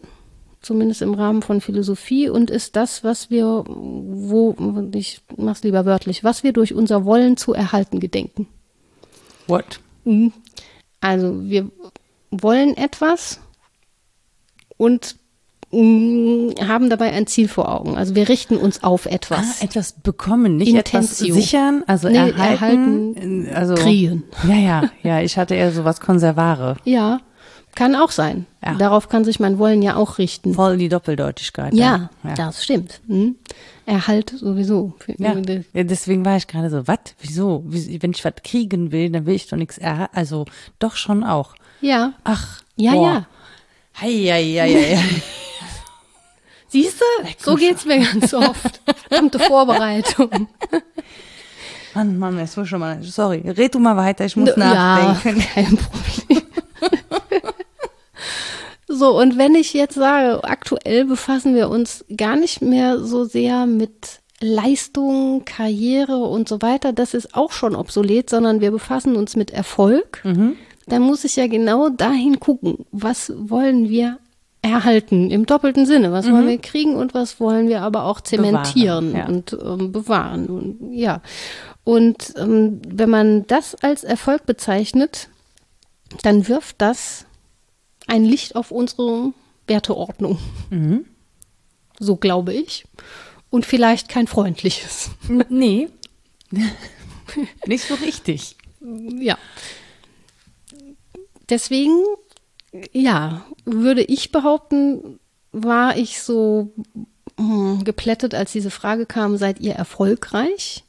zumindest im Rahmen von Philosophie und ist das, was wir, wo, ich mach's lieber wörtlich, was wir durch unser Wollen zu erhalten gedenken. What? Mhm. Also wir wollen etwas und mm, haben dabei ein Ziel vor Augen. Also wir richten uns auf etwas. Ah, etwas bekommen, nicht Intensio. etwas sichern, also nee, erhalten, erhalten, also kriegen. Ja, ja, ja, ich hatte eher sowas Konservare. Ja, kann auch sein. Ja. Darauf kann sich mein Wollen ja auch richten. Voll die Doppeldeutigkeit. Ja, ja. das stimmt. Hm. Erhalt sowieso. Ja. deswegen war ich gerade so, was? Wieso? Wenn ich was kriegen will, dann will ich doch nichts erhalten. Also doch schon auch. Ja. Ach. Ja, boah. ja. Hei, hei, hei, hei. Siehst du? So geht's mir ganz oft. Verdammte Vorbereitung. Mann, Mann, es war schon mal. Sorry, red du mal weiter, ich muss nachdenken. Ja, kein Problem. So, und wenn ich jetzt sage, aktuell befassen wir uns gar nicht mehr so sehr mit Leistung, Karriere und so weiter, das ist auch schon obsolet, sondern wir befassen uns mit Erfolg, mhm. dann muss ich ja genau dahin gucken, was wollen wir erhalten im doppelten Sinne, was mhm. wollen wir kriegen und was wollen wir aber auch zementieren bewahren, ja. und ähm, bewahren und ja. Und ähm, wenn man das als Erfolg bezeichnet, dann wirft das ein Licht auf unsere Werteordnung. Mhm. So glaube ich. Und vielleicht kein freundliches. Nee. Nicht so richtig. Ja. Deswegen, ja, würde ich behaupten, war ich so hm, geplättet, als diese Frage kam, seid ihr erfolgreich?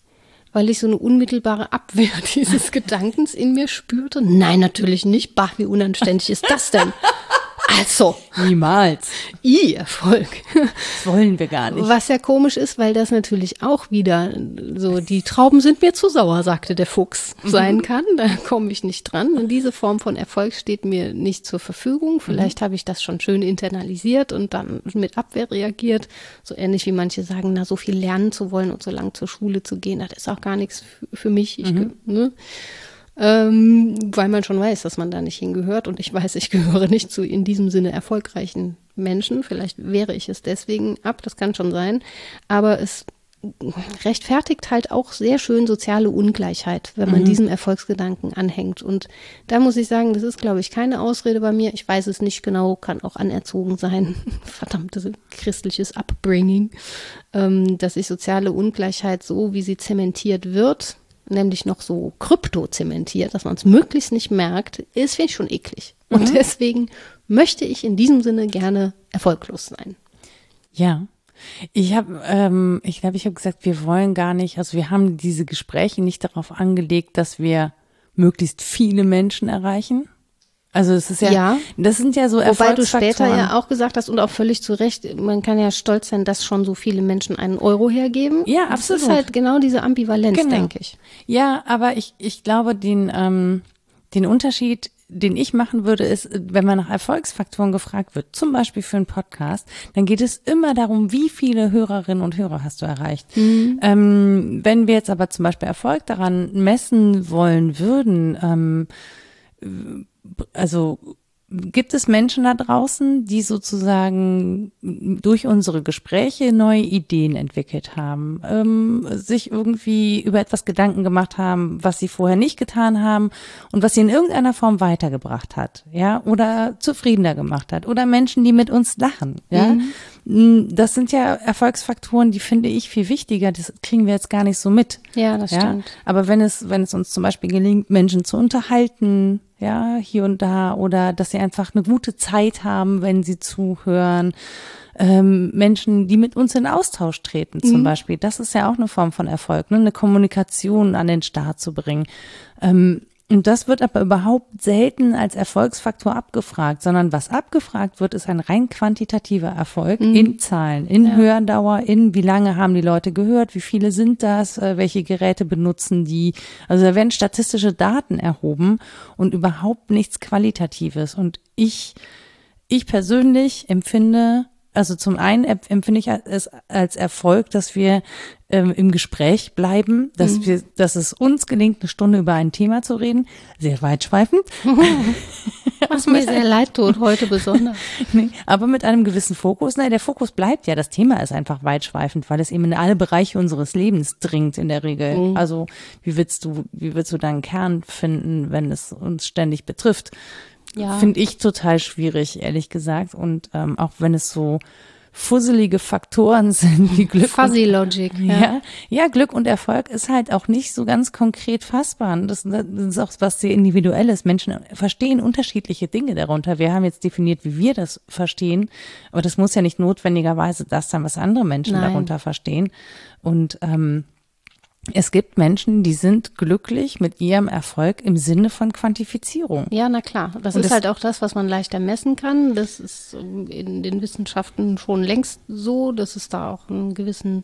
Weil ich so eine unmittelbare Abwehr dieses Gedankens in mir spürte. Nein, natürlich nicht. Bah, wie unanständig ist das denn? Also. Niemals. I, Erfolg. Das wollen wir gar nicht. Was ja komisch ist, weil das natürlich auch wieder so, die Trauben sind mir zu sauer, sagte der Fuchs, mhm. sein kann. Da komme ich nicht dran. Und diese Form von Erfolg steht mir nicht zur Verfügung. Vielleicht mhm. habe ich das schon schön internalisiert und dann mit Abwehr reagiert. So ähnlich wie manche sagen, na, so viel lernen zu wollen und so lang zur Schule zu gehen, das ist auch gar nichts für mich. Ich, mhm. ne? Ähm, weil man schon weiß, dass man da nicht hingehört. Und ich weiß, ich gehöre nicht zu in diesem Sinne erfolgreichen Menschen. Vielleicht wäre ich es deswegen ab, das kann schon sein. Aber es rechtfertigt halt auch sehr schön soziale Ungleichheit, wenn man mhm. diesem Erfolgsgedanken anhängt. Und da muss ich sagen, das ist, glaube ich, keine Ausrede bei mir. Ich weiß es nicht genau, kann auch anerzogen sein. Verdammte christliches Upbringing, ähm, dass ich soziale Ungleichheit so, wie sie zementiert wird, nämlich noch so krypto zementiert, dass man es möglichst nicht merkt, ist, finde ich schon eklig. Mhm. Und deswegen möchte ich in diesem Sinne gerne erfolglos sein. Ja. Ich habe, ähm, ich glaube, ich habe gesagt, wir wollen gar nicht, also wir haben diese Gespräche nicht darauf angelegt, dass wir möglichst viele Menschen erreichen, also es ist ja, ja. das sind ja so Wobei du später ja auch gesagt hast und auch völlig zu Recht, man kann ja stolz sein, dass schon so viele Menschen einen Euro hergeben. Ja, absolut. Das ist halt genau diese Ambivalenz, genau. denke ich. Ja, aber ich, ich glaube, den, ähm, den Unterschied, den ich machen würde, ist, wenn man nach Erfolgsfaktoren gefragt wird, zum Beispiel für einen Podcast, dann geht es immer darum, wie viele Hörerinnen und Hörer hast du erreicht. Mhm. Ähm, wenn wir jetzt aber zum Beispiel Erfolg daran messen wollen würden, ähm, also gibt es Menschen da draußen, die sozusagen durch unsere Gespräche neue Ideen entwickelt haben, ähm, sich irgendwie über etwas Gedanken gemacht haben, was sie vorher nicht getan haben und was sie in irgendeiner Form weitergebracht hat, ja, oder zufriedener gemacht hat, oder Menschen, die mit uns lachen, ja. Mhm. Mm, das sind ja Erfolgsfaktoren, die finde ich viel wichtiger. Das kriegen wir jetzt gar nicht so mit. Ja, das ja? stimmt. Aber wenn es, wenn es uns zum Beispiel gelingt, Menschen zu unterhalten, ja, hier und da, oder dass sie einfach eine gute Zeit haben, wenn sie zuhören. Ähm, Menschen, die mit uns in Austausch treten, zum mhm. Beispiel. Das ist ja auch eine Form von Erfolg, ne? eine Kommunikation an den Start zu bringen. Ähm, und das wird aber überhaupt selten als Erfolgsfaktor abgefragt, sondern was abgefragt wird, ist ein rein quantitativer Erfolg mhm. in Zahlen, in ja. Hördauer, in wie lange haben die Leute gehört, wie viele sind das, äh, welche Geräte benutzen die. Also da werden statistische Daten erhoben und überhaupt nichts Qualitatives. Und ich, ich persönlich empfinde also zum einen empfinde ich es als Erfolg, dass wir ähm, im Gespräch bleiben, dass mhm. wir, dass es uns gelingt, eine Stunde über ein Thema zu reden. Sehr weitschweifend. Was mir sehr leid tut, heute besonders. nee, aber mit einem gewissen Fokus. Nein, der Fokus bleibt ja. Das Thema ist einfach weitschweifend, weil es eben in alle Bereiche unseres Lebens dringt in der Regel. Mhm. Also wie willst du, wie willst du deinen Kern finden, wenn es uns ständig betrifft? Ja. Finde ich total schwierig, ehrlich gesagt. Und ähm, auch wenn es so fusselige Faktoren sind wie Glück. Fuzzy Logic. Ja. ja. ja, Glück und Erfolg ist halt auch nicht so ganz konkret fassbar. Das, das ist auch was sehr individuelles. Menschen verstehen unterschiedliche Dinge darunter. Wir haben jetzt definiert, wie wir das verstehen, aber das muss ja nicht notwendigerweise das sein, was andere Menschen Nein. darunter verstehen. Und ähm, es gibt Menschen, die sind glücklich mit ihrem Erfolg im Sinne von Quantifizierung. Ja, na klar. Das Und ist das halt auch das, was man leichter messen kann. Das ist in den Wissenschaften schon längst so, dass es da auch einen gewissen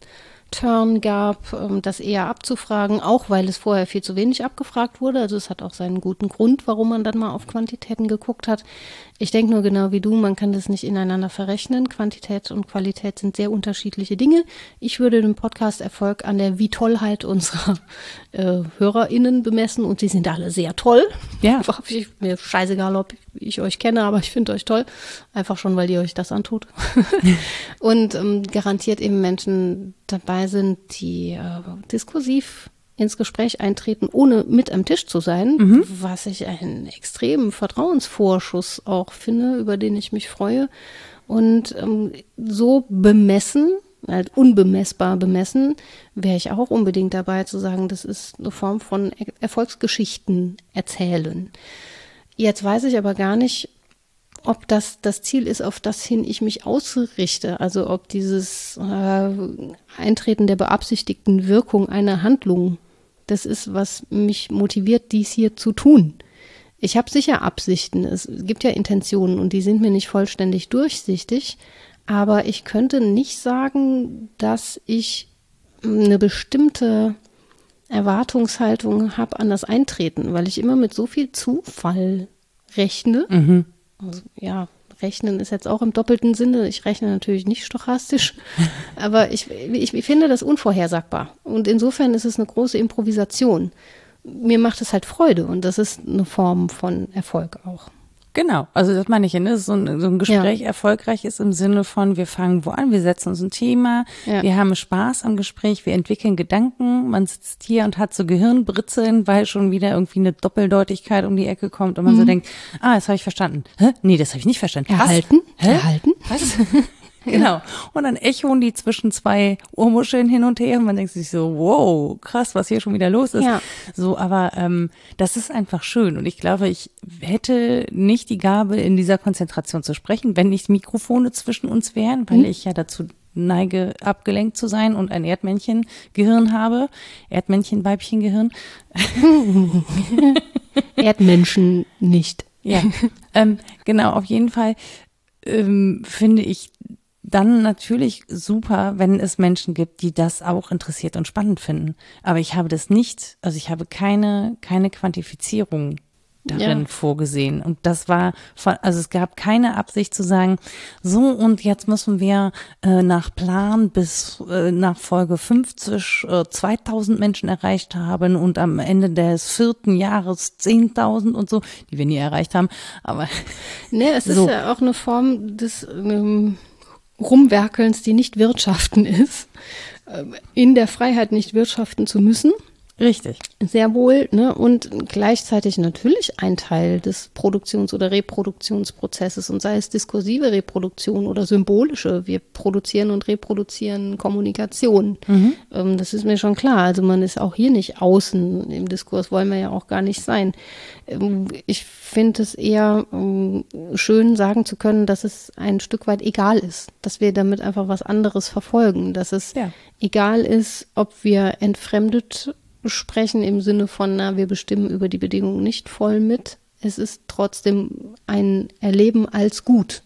Turn gab, ähm, das eher abzufragen, auch weil es vorher viel zu wenig abgefragt wurde. Also es hat auch seinen guten Grund, warum man dann mal auf Quantitäten geguckt hat. Ich denke nur genau wie du, man kann das nicht ineinander verrechnen. Quantität und Qualität sind sehr unterschiedliche Dinge. Ich würde den Podcast-Erfolg an der Wie-Tollheit unserer äh, HörerInnen bemessen und sie sind alle sehr toll. Ja. Ich, mir scheißegal, ob ich euch kenne, aber ich finde euch toll. Einfach schon, weil ihr euch das antut. und ähm, garantiert eben Menschen dabei sind, die äh, diskursiv ins Gespräch eintreten, ohne mit am Tisch zu sein, mhm. was ich einen extremen Vertrauensvorschuss auch finde, über den ich mich freue. Und ähm, so bemessen, halt unbemessbar bemessen, wäre ich auch unbedingt dabei zu sagen, das ist eine Form von Erfolgsgeschichten erzählen. Jetzt weiß ich aber gar nicht, ob das das Ziel ist, auf das hin ich mich ausrichte. Also ob dieses äh, Eintreten der beabsichtigten Wirkung einer Handlung das ist, was mich motiviert, dies hier zu tun. Ich habe sicher Absichten, es gibt ja Intentionen und die sind mir nicht vollständig durchsichtig, aber ich könnte nicht sagen, dass ich eine bestimmte Erwartungshaltung habe an das Eintreten, weil ich immer mit so viel Zufall rechne. Mhm. Also, ja, rechnen ist jetzt auch im doppelten Sinne. Ich rechne natürlich nicht stochastisch, aber ich, ich, ich finde das unvorhersagbar. Und insofern ist es eine große Improvisation. Mir macht es halt Freude und das ist eine Form von Erfolg auch. Genau, also das meine ich ja, ne? so, ein, so ein Gespräch ja. erfolgreich ist im Sinne von, wir fangen wo an, wir setzen uns ein Thema, ja. wir haben Spaß am Gespräch, wir entwickeln Gedanken, man sitzt hier und hat so Gehirnbritzeln, weil schon wieder irgendwie eine Doppeldeutigkeit um die Ecke kommt und man mhm. so denkt, ah, das habe ich verstanden. Hä? Nee, das habe ich nicht verstanden. Erhalten? Was? Hä? Erhalten? Was? Genau. Und dann echoen die zwischen zwei Ohrmuscheln hin und her und man denkt sich so, wow, krass, was hier schon wieder los ist. Ja. So, aber ähm, das ist einfach schön. Und ich glaube, ich hätte nicht die Gabe, in dieser Konzentration zu sprechen, wenn nicht Mikrofone zwischen uns wären, weil mhm. ich ja dazu neige, abgelenkt zu sein und ein Erdmännchen-Gehirn habe. Erdmännchen-Weibchen-Gehirn. Erdmenschen nicht. Ja, ähm, genau, auf jeden Fall ähm, finde ich dann natürlich super, wenn es Menschen gibt, die das auch interessiert und spannend finden. Aber ich habe das nicht, also ich habe keine, keine Quantifizierung darin ja. vorgesehen. Und das war, von, also es gab keine Absicht zu sagen, so und jetzt müssen wir äh, nach Plan bis äh, nach Folge 50 äh, 2000 Menschen erreicht haben und am Ende des vierten Jahres 10.000 und so, die wir nie erreicht haben. Aber ne, es so. ist ja auch eine Form des ähm, Rumwerkelns, die nicht wirtschaften ist, äh, in der Freiheit nicht wirtschaften zu müssen. Richtig. Sehr wohl, ne? Und gleichzeitig natürlich ein Teil des Produktions- oder Reproduktionsprozesses und sei es diskursive Reproduktion oder symbolische. Wir produzieren und reproduzieren Kommunikation. Mhm. Ähm, das ist mir schon klar. Also man ist auch hier nicht außen im Diskurs, wollen wir ja auch gar nicht sein. Ähm, ich finde es eher ähm, schön, sagen zu können, dass es ein Stück weit egal ist, dass wir damit einfach was anderes verfolgen, dass es ja. egal ist, ob wir entfremdet sprechen im Sinne von, na, wir bestimmen über die Bedingungen nicht voll mit. Es ist trotzdem ein Erleben als gut.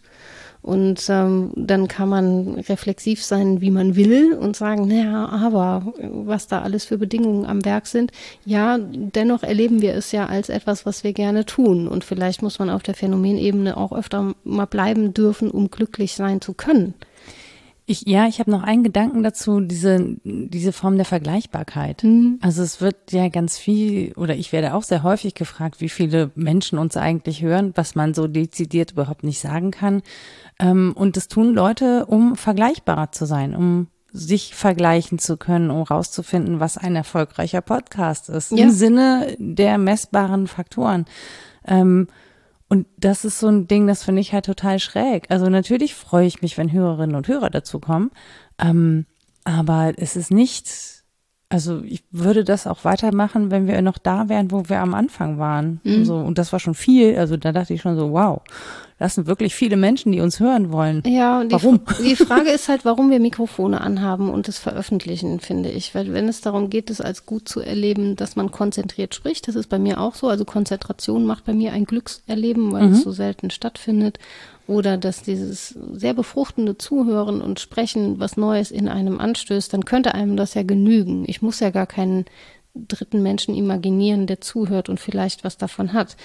Und ähm, dann kann man reflexiv sein, wie man will und sagen, naja, aber was da alles für Bedingungen am Werk sind, ja, dennoch erleben wir es ja als etwas, was wir gerne tun. Und vielleicht muss man auf der Phänomenebene auch öfter mal bleiben dürfen, um glücklich sein zu können. Ich, ja, ich habe noch einen Gedanken dazu, diese, diese Form der Vergleichbarkeit. Mhm. Also es wird ja ganz viel, oder ich werde auch sehr häufig gefragt, wie viele Menschen uns eigentlich hören, was man so dezidiert überhaupt nicht sagen kann. Ähm, und das tun Leute, um vergleichbarer zu sein, um sich vergleichen zu können, um rauszufinden, was ein erfolgreicher Podcast ist. Ja. Im Sinne der messbaren Faktoren. Und das ist so ein Ding, das finde ich halt total schräg. Also natürlich freue ich mich, wenn Hörerinnen und Hörer dazu kommen. Ähm, aber es ist nicht, also ich würde das auch weitermachen, wenn wir noch da wären, wo wir am Anfang waren. Mhm. So, und das war schon viel. Also da dachte ich schon so, wow das sind wirklich viele Menschen, die uns hören wollen. Ja, und warum? Die, die Frage ist halt, warum wir Mikrofone anhaben und das veröffentlichen, finde ich. Weil wenn es darum geht, es als gut zu erleben, dass man konzentriert spricht, das ist bei mir auch so. Also Konzentration macht bei mir ein Glückserleben, weil mhm. es so selten stattfindet. Oder dass dieses sehr befruchtende Zuhören und Sprechen was Neues in einem anstößt, dann könnte einem das ja genügen. Ich muss ja gar keinen dritten Menschen imaginieren, der zuhört und vielleicht was davon hat.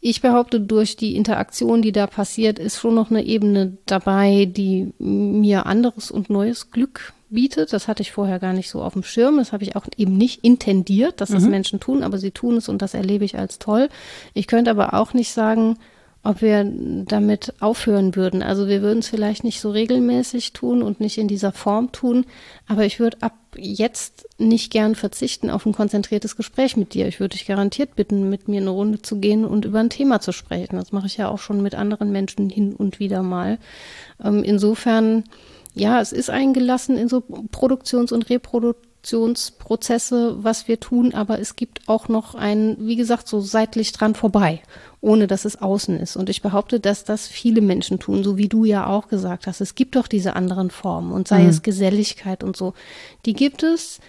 Ich behaupte, durch die Interaktion, die da passiert, ist schon noch eine Ebene dabei, die mir anderes und neues Glück bietet. Das hatte ich vorher gar nicht so auf dem Schirm. Das habe ich auch eben nicht intendiert, dass das mhm. Menschen tun, aber sie tun es und das erlebe ich als toll. Ich könnte aber auch nicht sagen, ob wir damit aufhören würden. Also wir würden es vielleicht nicht so regelmäßig tun und nicht in dieser Form tun, aber ich würde ab jetzt nicht gern verzichten auf ein konzentriertes Gespräch mit dir. Ich würde dich garantiert bitten, mit mir eine Runde zu gehen und über ein Thema zu sprechen. Das mache ich ja auch schon mit anderen Menschen hin und wieder mal. Ähm, insofern, ja, es ist eingelassen in so Produktions- und Reproduktionsprozesse, was wir tun, aber es gibt auch noch ein, wie gesagt, so seitlich dran vorbei ohne dass es außen ist. Und ich behaupte, dass das viele Menschen tun, so wie du ja auch gesagt hast. Es gibt doch diese anderen Formen und sei mhm. es Geselligkeit und so. Die gibt es,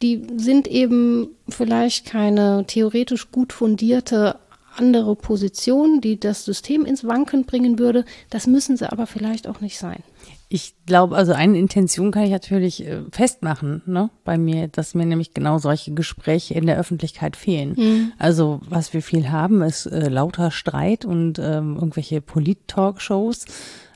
die sind eben vielleicht keine theoretisch gut fundierte andere Position, die das System ins Wanken bringen würde. Das müssen sie aber vielleicht auch nicht sein. Ich glaube, also eine Intention kann ich natürlich äh, festmachen, ne, bei mir, dass mir nämlich genau solche Gespräche in der Öffentlichkeit fehlen. Mhm. Also was wir viel haben, ist äh, lauter Streit und ähm, irgendwelche Polit-Talkshows,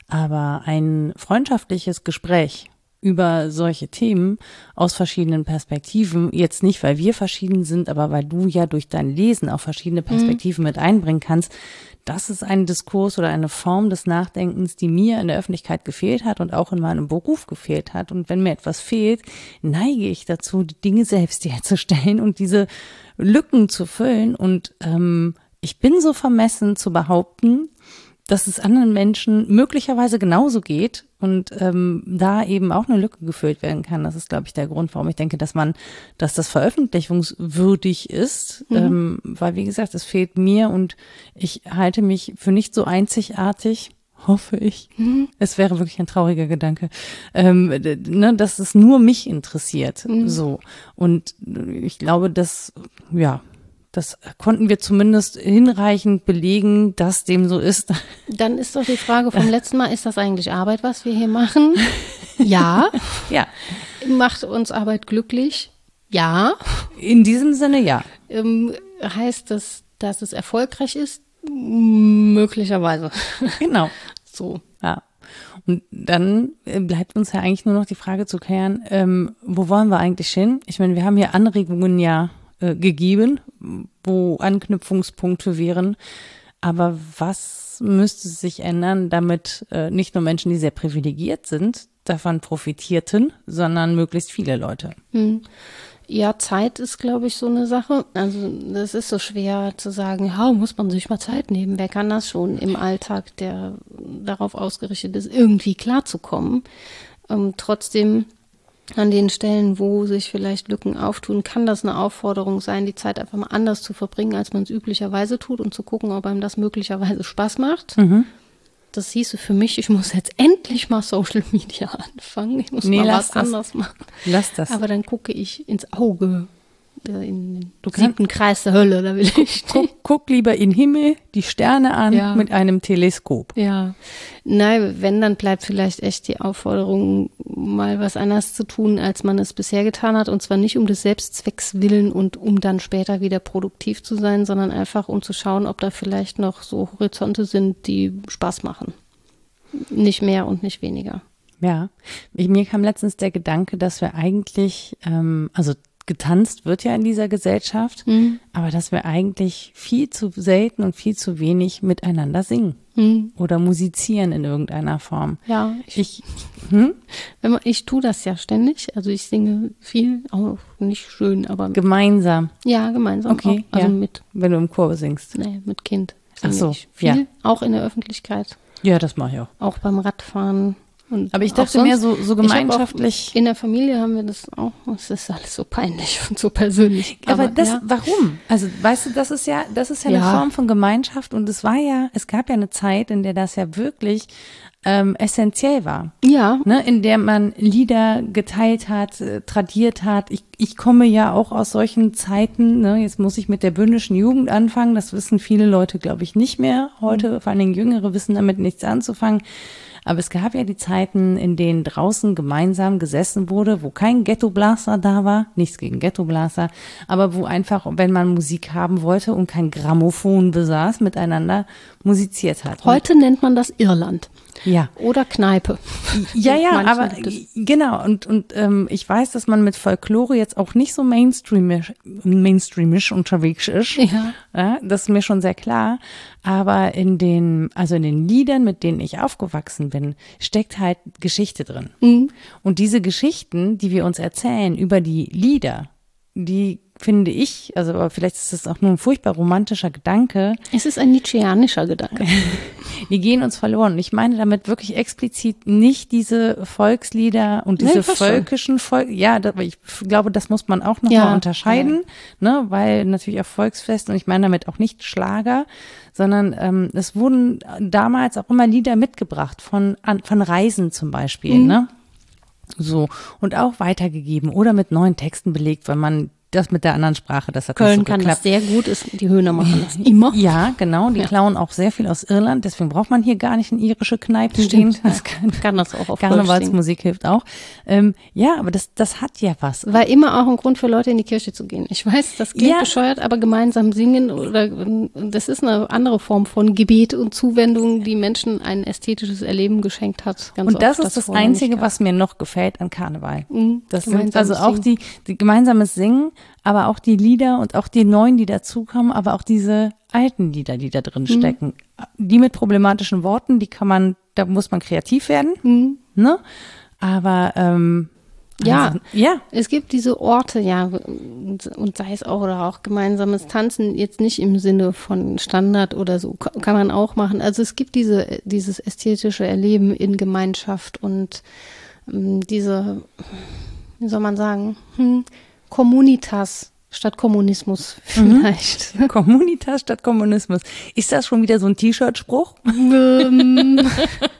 aber ein freundschaftliches Gespräch über solche Themen aus verschiedenen Perspektiven. Jetzt nicht, weil wir verschieden sind, aber weil du ja durch dein Lesen auch verschiedene mhm. Perspektiven mhm. mit einbringen kannst das ist ein Diskurs oder eine Form des Nachdenkens, die mir in der Öffentlichkeit gefehlt hat und auch in meinem Beruf gefehlt hat. Und wenn mir etwas fehlt, neige ich dazu, die Dinge selbst herzustellen und diese Lücken zu füllen. Und ähm, ich bin so vermessen zu behaupten, dass es anderen Menschen möglicherweise genauso geht und ähm, da eben auch eine Lücke gefüllt werden kann. Das ist, glaube ich, der Grund, warum ich denke, dass man, dass das veröffentlichungswürdig ist, mhm. ähm, weil wie gesagt, es fehlt mir und ich halte mich für nicht so einzigartig. Hoffe ich. Mhm. Es wäre wirklich ein trauriger Gedanke, ähm, ne, dass es nur mich interessiert. Mhm. So. Und ich glaube, dass, ja, das konnten wir zumindest hinreichend belegen, dass dem so ist. Dann ist doch die Frage vom letzten Mal, ist das eigentlich Arbeit, was wir hier machen? Ja. ja. Macht uns Arbeit glücklich? Ja. In diesem Sinne ja. Ähm, heißt das Dass es erfolgreich ist, möglicherweise. Genau. So. Ja. Und dann äh, bleibt uns ja eigentlich nur noch die Frage zu klären, ähm, wo wollen wir eigentlich hin? Ich meine, wir haben hier Anregungen ja äh, gegeben, wo Anknüpfungspunkte wären. Aber was müsste sich ändern, damit äh, nicht nur Menschen, die sehr privilegiert sind, davon profitierten, sondern möglichst viele Leute? Hm. Ja, Zeit ist, glaube ich, so eine Sache. Also das ist so schwer zu sagen, ja, muss man sich mal Zeit nehmen. Wer kann das schon im Alltag, der darauf ausgerichtet ist, irgendwie klarzukommen? Ähm, trotzdem an den Stellen, wo sich vielleicht Lücken auftun, kann das eine Aufforderung sein, die Zeit einfach mal anders zu verbringen, als man es üblicherweise tut und zu gucken, ob einem das möglicherweise Spaß macht. Mhm. Das hieße für mich, ich muss jetzt endlich mal Social Media anfangen. Ich muss Nee, mal lass was das. anders machen. Lass das. Aber dann gucke ich ins Auge, in den siebten Kreis der Hölle, da will ich. guck, guck lieber in Himmel, die Sterne an Ja. mit einem Teleskop. Ja, nein, wenn, dann bleibt vielleicht echt die Aufforderung, mal was anders zu tun, als man es bisher getan hat. Und zwar nicht um des Selbstzwecks willen und um dann später wieder produktiv zu sein, sondern einfach um zu schauen, ob da vielleicht noch so Horizonte sind, die Spaß machen. Nicht mehr und nicht weniger. Ja, mir kam letztens der Gedanke, dass wir eigentlich, ähm, also getanzt wird ja in dieser Gesellschaft, Mhm. aber dass wir eigentlich viel zu selten und viel zu wenig miteinander singen Hm. oder musizieren in irgendeiner Form. Ja, ich, Ich, hm? wenn man, ich tue das ja ständig. Also ich singe viel, auch nicht schön, aber Gemeinsam, ja, gemeinsam. Okay, auch. Also ja. mit, wenn du im Chor singst. nee, mit Kind. Ach so, viel, ja. auch in der Öffentlichkeit. Ja, das mache ich auch. auch beim Radfahren. Und Aber ich dachte sonst- mehr so, so gemeinschaftlich. Auch, in der Familie haben wir das auch. Es ist alles so peinlich und so persönlich. Aber, das, ja. warum? Also, weißt du, das ist ja, das ist ja eine Ja. Form von Gemeinschaft und es war ja, es gab ja eine Zeit, in der das ja wirklich ähm, essentiell war. ja, Ne, in der man Lieder geteilt hat, äh, tradiert hat. Ich, ich komme ja auch aus solchen Zeiten. Ne? Jetzt muss ich mit der bündischen Jugend anfangen. Das wissen viele Leute, glaube ich, nicht mehr heute. Vor allen Dingen Jüngere wissen damit nichts anzufangen. Aber es gab ja die Zeiten, in denen draußen gemeinsam gesessen wurde, wo kein Ghettoblaster da war, nichts gegen Ghettoblaster, aber wo einfach, wenn man Musik haben wollte und kein Grammophon besaß, miteinander musiziert hat. heute nennt man das Irland ja. oder Kneipe. Ja, ja, aber genau und und ähm, ich weiß, dass man mit Folklore jetzt auch nicht so mainstreamisch, mainstreamisch unterwegs ist. Ja. ja, das ist mir schon sehr klar. Aber in den, also in den Liedern, mit denen ich aufgewachsen bin, steckt halt Geschichte drin. Mhm. Und diese Geschichten, die wir uns erzählen über die Lieder, die finde ich, also aber vielleicht ist das auch nur ein furchtbar romantischer Gedanke, Es ist ein Nietzscheanischer Gedanke. die gehen uns verloren. Und ich meine damit wirklich explizit nicht diese Volkslieder und Nee, diese schon. völkischen Volk. Ja, da, ich glaube, das muss man auch noch Ja, unterscheiden, ne, weil natürlich auf Volksfest und ich meine damit auch nicht Schlager, sondern ähm, es wurden damals auch immer Lieder mitgebracht von an, von Reisen zum Beispiel, Mhm. ne. So, und auch weitergegeben oder mit neuen Texten belegt, weil man das mit der anderen Sprache, das hat Köln so kann geklappt. das sehr gut, ist, die Höhner machen das immer. Ja, genau. Die Ja. klauen auch sehr viel aus Irland. Deswegen braucht man hier gar nicht in irische Kneipen Stimmt, stehen. Das kann, kann das auch auf. Karnevalsmusik hilft auch. Ähm, ja, aber das, das hat ja was. War immer auch ein Grund für Leute in die Kirche zu gehen. Ich weiß, das klingt Ja. bescheuert, aber gemeinsam singen oder das ist eine andere Form von Gebet und Zuwendung, die Menschen ein ästhetisches Erleben geschenkt hat. Und das oft, ist das nicht Einzige, was mir noch gefällt an Karneval. Mhm, Das sind also auch die, die gemeinsames Singen, aber auch die Lieder und auch die neuen, die dazukommen, aber auch diese alten Lieder, die da Mhm. drin stecken. Die mit problematischen Worten, die kann man, da muss man kreativ werden, Mhm. ne? Aber ähm, Ja. also, ja, Es gibt diese Orte, ja, und, sei es auch oder auch gemeinsames Tanzen, jetzt nicht im Sinne von Standard oder so, ka- kann man auch machen. Also es gibt diese, dieses ästhetische Erleben in Gemeinschaft und ähm, diese, wie soll man sagen, hm, Communitas statt Kommunismus vielleicht. Communitas statt Kommunismus. Ist das schon wieder so ein T-Shirt-Spruch? ähm,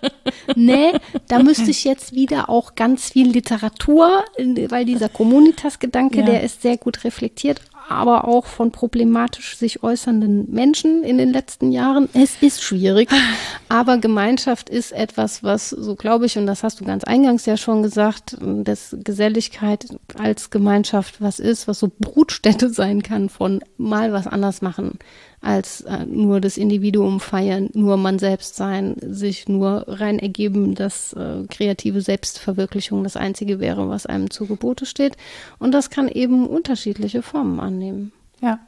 nee, da müsste ich jetzt wieder auch ganz viel Literatur, weil dieser Communitas-Gedanke, Ja. der ist sehr gut reflektiert, aber auch von problematisch sich äußernden Menschen in den letzten Jahren. Es ist schwierig, aber Gemeinschaft ist etwas, was, so glaube ich, und das hast du ganz eingangs ja schon gesagt, dass Geselligkeit als Gemeinschaft was ist, was so Brutstätte sein kann von mal was anders machen als äh, nur das Individuum feiern, nur man selbst sein, sich nur rein ergeben, dass äh, kreative Selbstverwirklichung das Einzige wäre, was einem zu Gebote steht. Und das kann eben unterschiedliche Formen annehmen. Ja.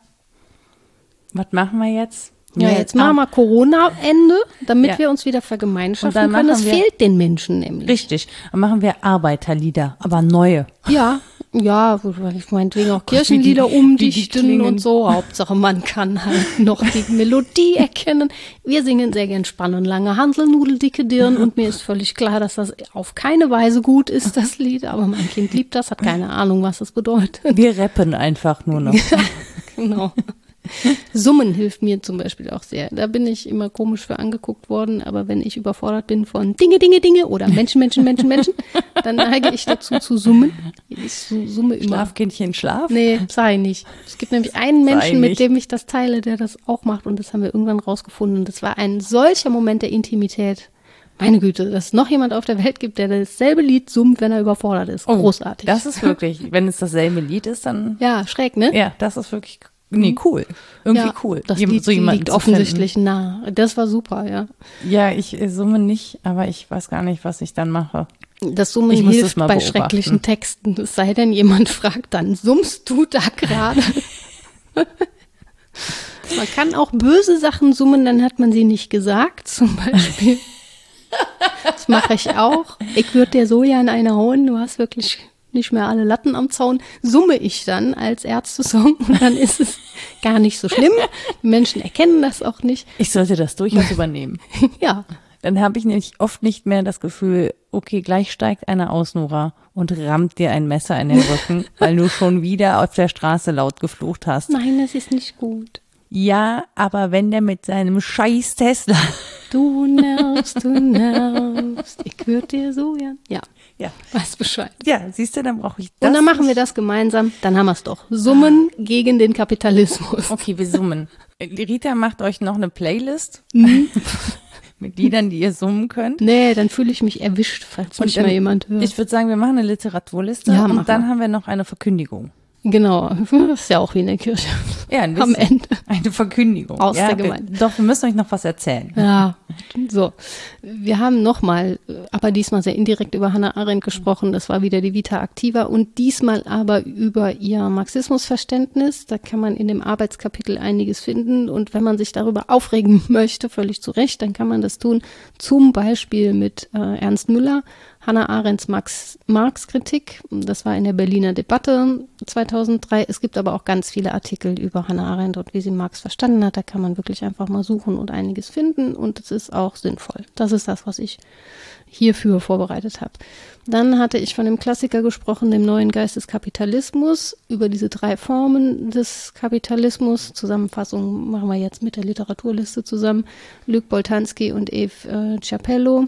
Was machen wir jetzt? Ja, jetzt machen ah, wir Corona-Ende, damit Ja. wir uns wieder vergemeinschaften können. Das fehlt den Menschen nämlich. Richtig. Dann machen wir Arbeiterlieder, aber neue. Ja, ja, weil ich meinetwegen auch die- Kirchenlieder die umdichten klingen. und so. Hauptsache man kann halt noch die Melodie erkennen. Wir singen sehr gern spannenlange Hanselnudel, dicke Dirn und mir ist völlig klar, dass das auf keine Weise gut ist, das Lied. Aber mein Kind liebt das, hat keine Ahnung, was das bedeutet. Wir rappen einfach nur noch. Genau. Summen hilft mir zum Beispiel auch sehr. Da bin ich immer komisch für angeguckt worden, aber wenn ich überfordert bin von Dinge, Dinge, Dinge oder Menschen, Menschen, Menschen, Menschen, dann neige ich dazu zu summen. Ich su- summe immer. Schlafkindchen, Schlaf. Nee, sei nicht. Es gibt nämlich einen Menschen, mit dem ich das teile, der das auch macht und das haben wir irgendwann rausgefunden. Und das war ein solcher Moment der Intimität. Meine Güte, dass es noch jemand auf der Welt gibt, der dasselbe Lied summt, wenn er überfordert ist. Großartig. Oh, Das ist wirklich, wenn es dasselbe Lied ist, dann, ja, schräg, ne? ja, das ist wirklich, nee, cool. Irgendwie Ja, cool. Das Jem- so jemanden liegt offensichtlich nah. Das war super, ja. Ja, ich äh, summe nicht, aber ich weiß gar nicht, was ich dann mache. Das Summen Ich hilft mal bei beobachten. schrecklichen Texten. Es sei denn, jemand fragt, dann summst du da gerade. man kann auch böse Sachen summen, dann hat man sie nicht gesagt, zum Beispiel. Das mache ich auch. Ich würde dir so ja in eine hauen, du hast wirklich nicht mehr alle Latten am Zaun, summe ich dann als Ärzte-Song und dann ist es gar nicht so schlimm. Die Menschen erkennen das auch nicht. Ich sollte das durchaus übernehmen. Ja, Dann habe ich nämlich oft nicht mehr das Gefühl, okay, gleich steigt einer aus, Nora, und rammt dir ein Messer in den Rücken, weil du schon wieder auf der Straße laut geflucht hast. nein, das ist nicht gut. Ja, aber wenn der mit seinem scheiß Tesla. Du nervst, du nervst. Ich würde dir so gern. Ja, Ja, weiß Bescheid. ja siehst du, dann brauche ich das. Und dann machen wir das gemeinsam. Dann haben wir es doch. Summen gegen den Kapitalismus. Okay, wir summen. Rita macht euch noch eine Playlist Mhm. mit Liedern, die ihr summen könnt. Nee, dann fühle ich mich erwischt, falls mich dann- mal jemand hört. Ich würde sagen, wir machen eine Literaturliste Ja, und dann mal. haben wir noch eine Verkündigung. Genau. Das ist ja auch wie in der Kirche. Ja, ein Am bisschen. Ende. Eine Verkündigung. Aus ja, der wir- Gemeinde. Doch, wir müssen euch noch was erzählen. Ja, so. Wir haben nochmal, aber diesmal sehr indirekt über Hannah Arendt gesprochen. Das war wieder die Vita Activa und diesmal aber über ihr Marxismusverständnis. Da kann man in dem Arbeitskapitel einiges finden und wenn man sich darüber aufregen möchte, völlig zu Recht, dann kann man das tun. Zum Beispiel mit äh, Ernst Müller, Hannah Arendts Marx, Marx-Kritik. Das war in der Berliner Debatte 2003. Es gibt aber auch ganz viele Artikel über Hannah Arendt und wie sie Marx verstanden hat. Da kann man wirklich einfach mal suchen und einiges finden und es ist auch sinnvoll. Das ist das, was ich hierfür vorbereitet habe. Dann hatte ich von dem Klassiker gesprochen, dem neuen Geist des Kapitalismus, über diese drei Formen des Kapitalismus. Zusammenfassung machen wir jetzt mit der Literaturliste zusammen. Luc Boltanski und Eve äh, Ciapello.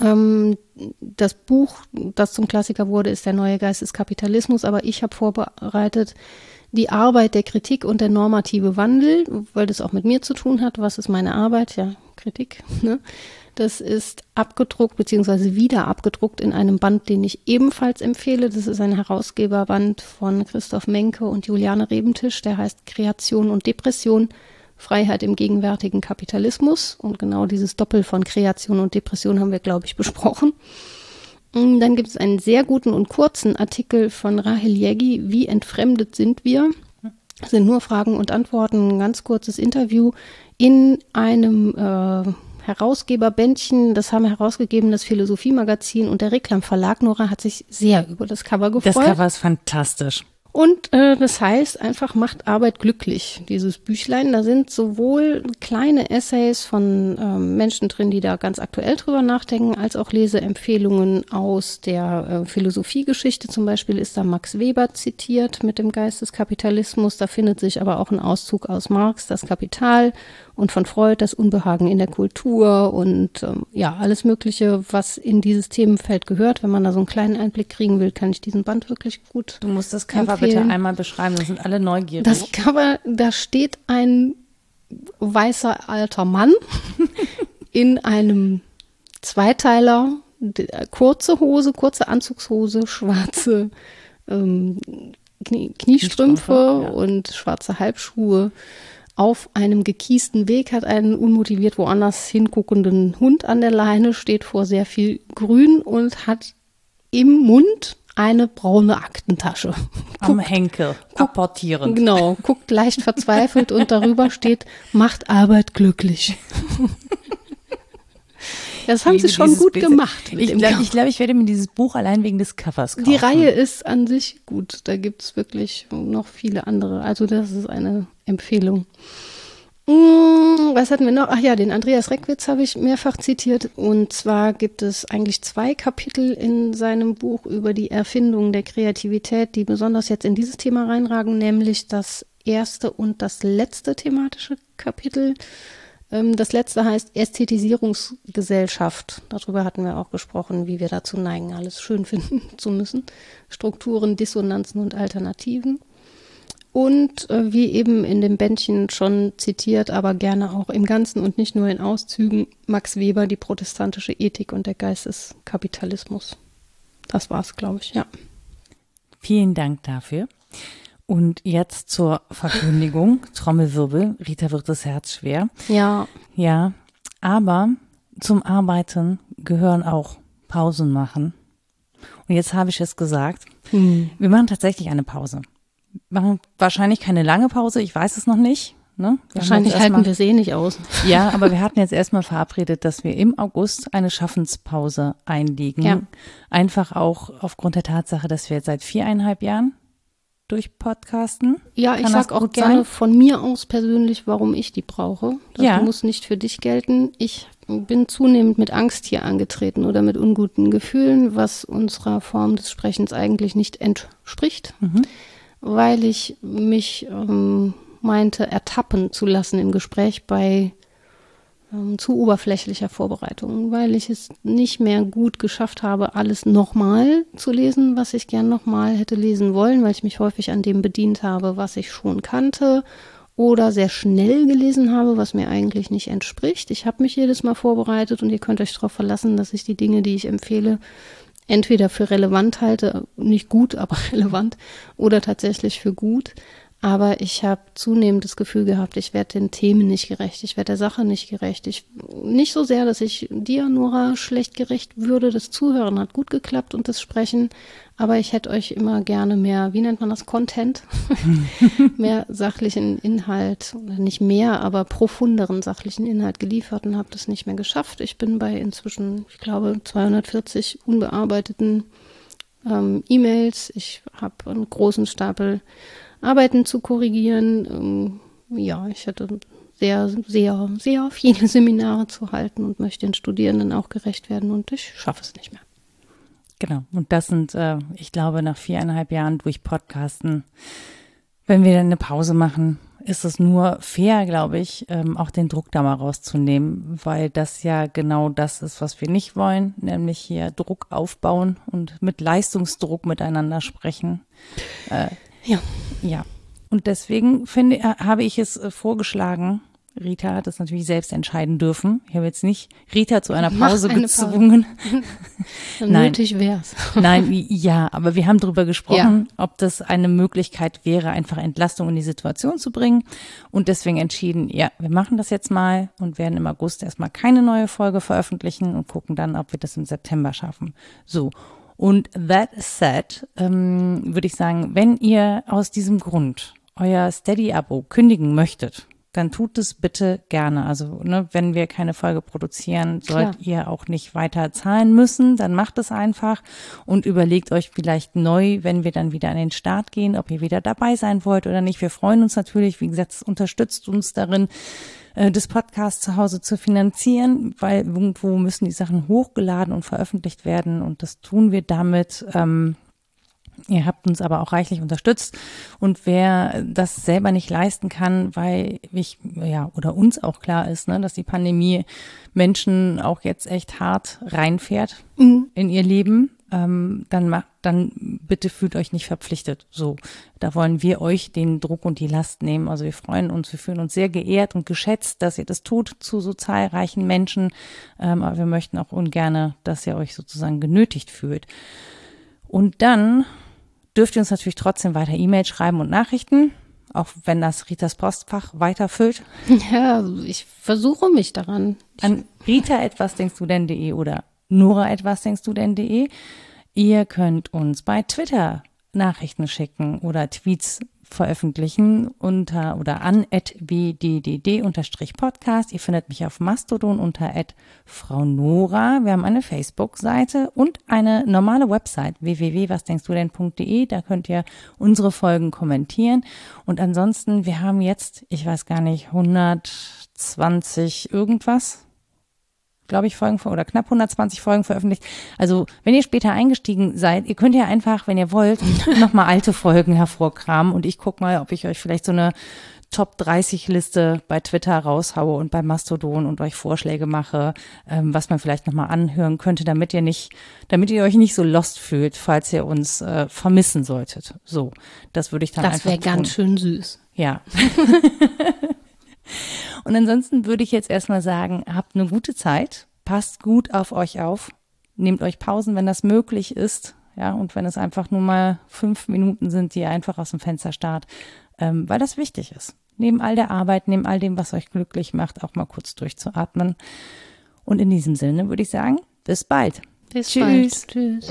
Ähm, das Buch, das zum Klassiker wurde, ist Der neue Geist des Kapitalismus, aber ich habe vorbereitet die Arbeit der Kritik und der normative Wandel, weil das auch mit mir zu tun hat. Was ist meine Arbeit? Ja, Kritik. Ne? Das ist abgedruckt beziehungsweise wieder abgedruckt in einem Band, den ich ebenfalls empfehle. Das ist ein Herausgeberband von Christoph Menke und Juliane Rebentisch, der heißt Kreation und Depression. Freiheit im gegenwärtigen Kapitalismus. Und genau dieses Doppel von Kreation und Depression haben wir, glaube ich, besprochen. Mm, Dann gibt es einen sehr guten und kurzen Artikel von Rahel Jägi, Wie entfremdet sind wir? Das sind nur Fragen und Antworten, ein ganz kurzes Interview in einem äh, Herausgeberbändchen. Das haben herausgegeben das Philosophie-Magazin und der Reklam Verlag. Nora hat sich sehr über das Cover gefreut. Das Cover ist fantastisch. Und äh, das heißt einfach, macht Arbeit glücklich, dieses Büchlein. Da sind sowohl kleine Essays von ähm, Menschen drin, die da ganz aktuell drüber nachdenken, als auch Leseempfehlungen aus der äh, Philosophiegeschichte. Zum Beispiel ist da Max Weber zitiert mit dem Geist des Kapitalismus. Da findet sich aber auch ein Auszug aus Marx, das Kapital und von Freud, das Unbehagen in der Kultur und ähm, ja, alles Mögliche, was in dieses Themenfeld gehört. Wenn man da so einen kleinen Einblick kriegen will, kann ich diesen Band wirklich gut Du musst das Cover Empfehlen. bitte einmal beschreiben, das sind alle neugierig. Das Cover, da steht ein weißer alter Mann in einem Zweiteiler, d- kurze Hose, kurze Anzugshose, schwarze ähm, Knie, Kniestrümpfe Kniestrümpfe, ja. und schwarze Halbschuhe. Auf einem gekiesten Weg, hat einen unmotiviert woanders hinguckenden Hund an der Leine, steht vor sehr viel Grün und hat im Mund eine braune Aktentasche. Am Henkel, apportierend. Genau, guckt leicht verzweifelt und darüber steht, macht Arbeit glücklich. Das haben sie schon gut Bild. gemacht. ich glaube, ich, glaub, ich werde mir dieses Buch allein wegen des Covers kaufen. Die Reihe ist an sich gut. Da gibt es wirklich noch viele andere. Also das ist eine Empfehlung. Mm, was hatten wir noch? Ach ja, den Andreas Reckwitz habe ich mehrfach zitiert. Und zwar gibt es eigentlich zwei Kapitel in seinem Buch über die Erfindung der Kreativität, die besonders jetzt in dieses Thema reinragen, nämlich das erste und das letzte thematische Kapitel. Ähm, das letzte heißt Ästhetisierungsgesellschaft. Darüber hatten wir auch gesprochen, wie wir dazu neigen, alles schön finden zu müssen. Strukturen, Dissonanzen und Alternativen. Und äh, wie eben in dem Bändchen schon zitiert, aber gerne auch im Ganzen und nicht nur in Auszügen, Max Weber, die protestantische Ethik und der Geist des Kapitalismus. Das war's, glaube ich, ja. Vielen Dank dafür. Und jetzt zur Verkündigung. Trommelwirbel. Rita wird das Herz schwer. Ja. Ja. Aber zum Arbeiten gehören auch Pausen machen. Und jetzt habe ich es gesagt. Hm. Wir machen tatsächlich eine Pause machen wahrscheinlich keine lange Pause, ich weiß es noch nicht. Ne? Wahrscheinlich halten wir es eh nicht aus. Ja, aber wir hatten jetzt erstmal verabredet, dass wir im August eine Schaffenspause einlegen. Ja. Einfach auch aufgrund der Tatsache, dass wir jetzt seit viereinhalb Jahren durch Podcasten. Ja, ich sag auch gerne sein? von mir aus persönlich, warum ich die brauche. Das ja. muss nicht für dich gelten. Ich bin zunehmend mit Angst hier angetreten oder mit unguten Gefühlen, was unserer Form des Sprechens eigentlich nicht entspricht. Mhm weil ich mich ähm, meinte, ertappen zu lassen im Gespräch bei ähm, zu oberflächlicher Vorbereitung, weil ich es nicht mehr gut geschafft habe, alles nochmal zu lesen, was ich gern nochmal hätte lesen wollen, weil ich mich häufig an dem bedient habe, was ich schon kannte oder sehr schnell gelesen habe, was mir eigentlich nicht entspricht. Ich habe mich jedes Mal vorbereitet und ihr könnt euch darauf verlassen, dass ich die Dinge, die ich empfehle, entweder für relevant halte, nicht gut, aber relevant, oder tatsächlich für gut. Aber ich habe zunehmend das Gefühl gehabt, ich werde den Themen nicht gerecht, ich werde der Sache nicht gerecht. Ich, nicht so sehr, dass ich dir, Nora, schlecht gerecht würde. Das Zuhören hat gut geklappt und das Sprechen. Aber ich hätte euch immer gerne mehr, wie nennt man das, Content? mehr sachlichen Inhalt, oder nicht mehr, aber profunderen sachlichen Inhalt geliefert und habe das nicht mehr geschafft. Ich bin bei inzwischen, ich glaube, 240 unbearbeiteten ähm, E-Mails. Ich habe einen großen Stapel Arbeiten zu korrigieren. Ähm, ja, ich hatte sehr, sehr, sehr viele Seminare zu halten und möchte den Studierenden auch gerecht werden und ich schaffe es nicht mehr. Genau. Und das sind, äh, ich glaube, nach viereinhalb Jahren durch Podcasten, wenn wir dann eine Pause machen, ist es nur fair, glaube ich, ähm, auch den Druck da mal rauszunehmen, weil das ja genau das ist, was wir nicht wollen, nämlich hier Druck aufbauen und mit Leistungsdruck miteinander sprechen. Äh, ja. Ja. Und deswegen finde, äh, habe ich es äh, vorgeschlagen. Rita hat es natürlich selbst entscheiden dürfen. Ich habe jetzt nicht Rita zu einer Pause eine gezwungen. Pause. Nein. Nötig wär's. Nein, ja, aber wir haben darüber gesprochen, ja. ob das eine Möglichkeit wäre, einfach Entlastung in die Situation zu bringen. Und deswegen entschieden, ja, wir machen das jetzt mal und werden im August erstmal keine neue Folge veröffentlichen und gucken dann, ob wir das im September schaffen. So. Und that said, ähm, würde ich sagen, wenn ihr aus diesem Grund euer Steady-Abo kündigen möchtet, dann tut es bitte gerne. Also, ne, wenn wir keine Folge produzieren, sollt Klar. ihr auch nicht weiter zahlen müssen. Dann macht es einfach und überlegt euch vielleicht neu, wenn wir dann wieder an den Start gehen, ob ihr wieder dabei sein wollt oder nicht. Wir freuen uns natürlich. Wie gesagt, es unterstützt uns darin, äh, des Podcasts zu Hause zu finanzieren, weil irgendwo müssen die Sachen hochgeladen und veröffentlicht werden und das tun wir damit. Ähm, Ihr habt uns aber auch reichlich unterstützt. Und wer das selber nicht leisten kann, weil ich, ja, oder uns auch klar ist, ne, dass die Pandemie Menschen auch jetzt echt hart reinfährt mhm. in ihr Leben, ähm, dann macht, dann bitte fühlt euch nicht verpflichtet. So, da wollen wir euch den Druck und die Last nehmen. Also wir freuen uns, wir fühlen uns sehr geehrt und geschätzt, dass ihr das tut zu so zahlreichen Menschen. Ähm, aber wir möchten auch ungerne, dass ihr euch sozusagen genötigt fühlt. Und dann dürft ihr uns natürlich trotzdem weiter E-Mail schreiben und Nachrichten auch wenn das Ritas Postfach weiterfüllt? Ja, ich versuche mich daran. An Rita etwas denkst du denn.de oder Nora etwas denkst du denn.de. Ihr könnt uns bei Twitter Nachrichten schicken oder Tweets veröffentlichen unter oder an wddd-podcast. Ihr findet mich auf Mastodon unter Frau Nora. Wir haben eine Facebook-Seite und eine normale Website www.wasdenkstudenn.de. Da könnt ihr unsere Folgen kommentieren. Und ansonsten, wir haben jetzt, ich weiß gar nicht, 120 irgendwas glaube ich, Folgen oder knapp 120 Folgen veröffentlicht. Also, wenn ihr später eingestiegen seid, ihr könnt ja einfach, wenn ihr wollt, nochmal alte Folgen hervorkramen und ich gucke mal, ob ich euch vielleicht so eine Top 30 Liste bei Twitter raushaue und bei Mastodon und euch Vorschläge mache, ähm, was man vielleicht nochmal anhören könnte, damit ihr nicht, damit ihr euch nicht so lost fühlt, falls ihr uns äh, vermissen solltet. So, das würde ich dann das einfach. Das wäre ganz schön süß. Ja. Und ansonsten würde ich jetzt erstmal sagen, habt eine gute Zeit, passt gut auf euch auf, nehmt euch Pausen, wenn das möglich ist. Ja, und wenn es einfach nur mal fünf Minuten sind, die ihr einfach aus dem Fenster starrt, ähm, weil das wichtig ist. Neben all der Arbeit, neben all dem, was euch glücklich macht, auch mal kurz durchzuatmen. Und in diesem Sinne würde ich sagen, bis bald. Bis Tschüss. Bald. Tschüss.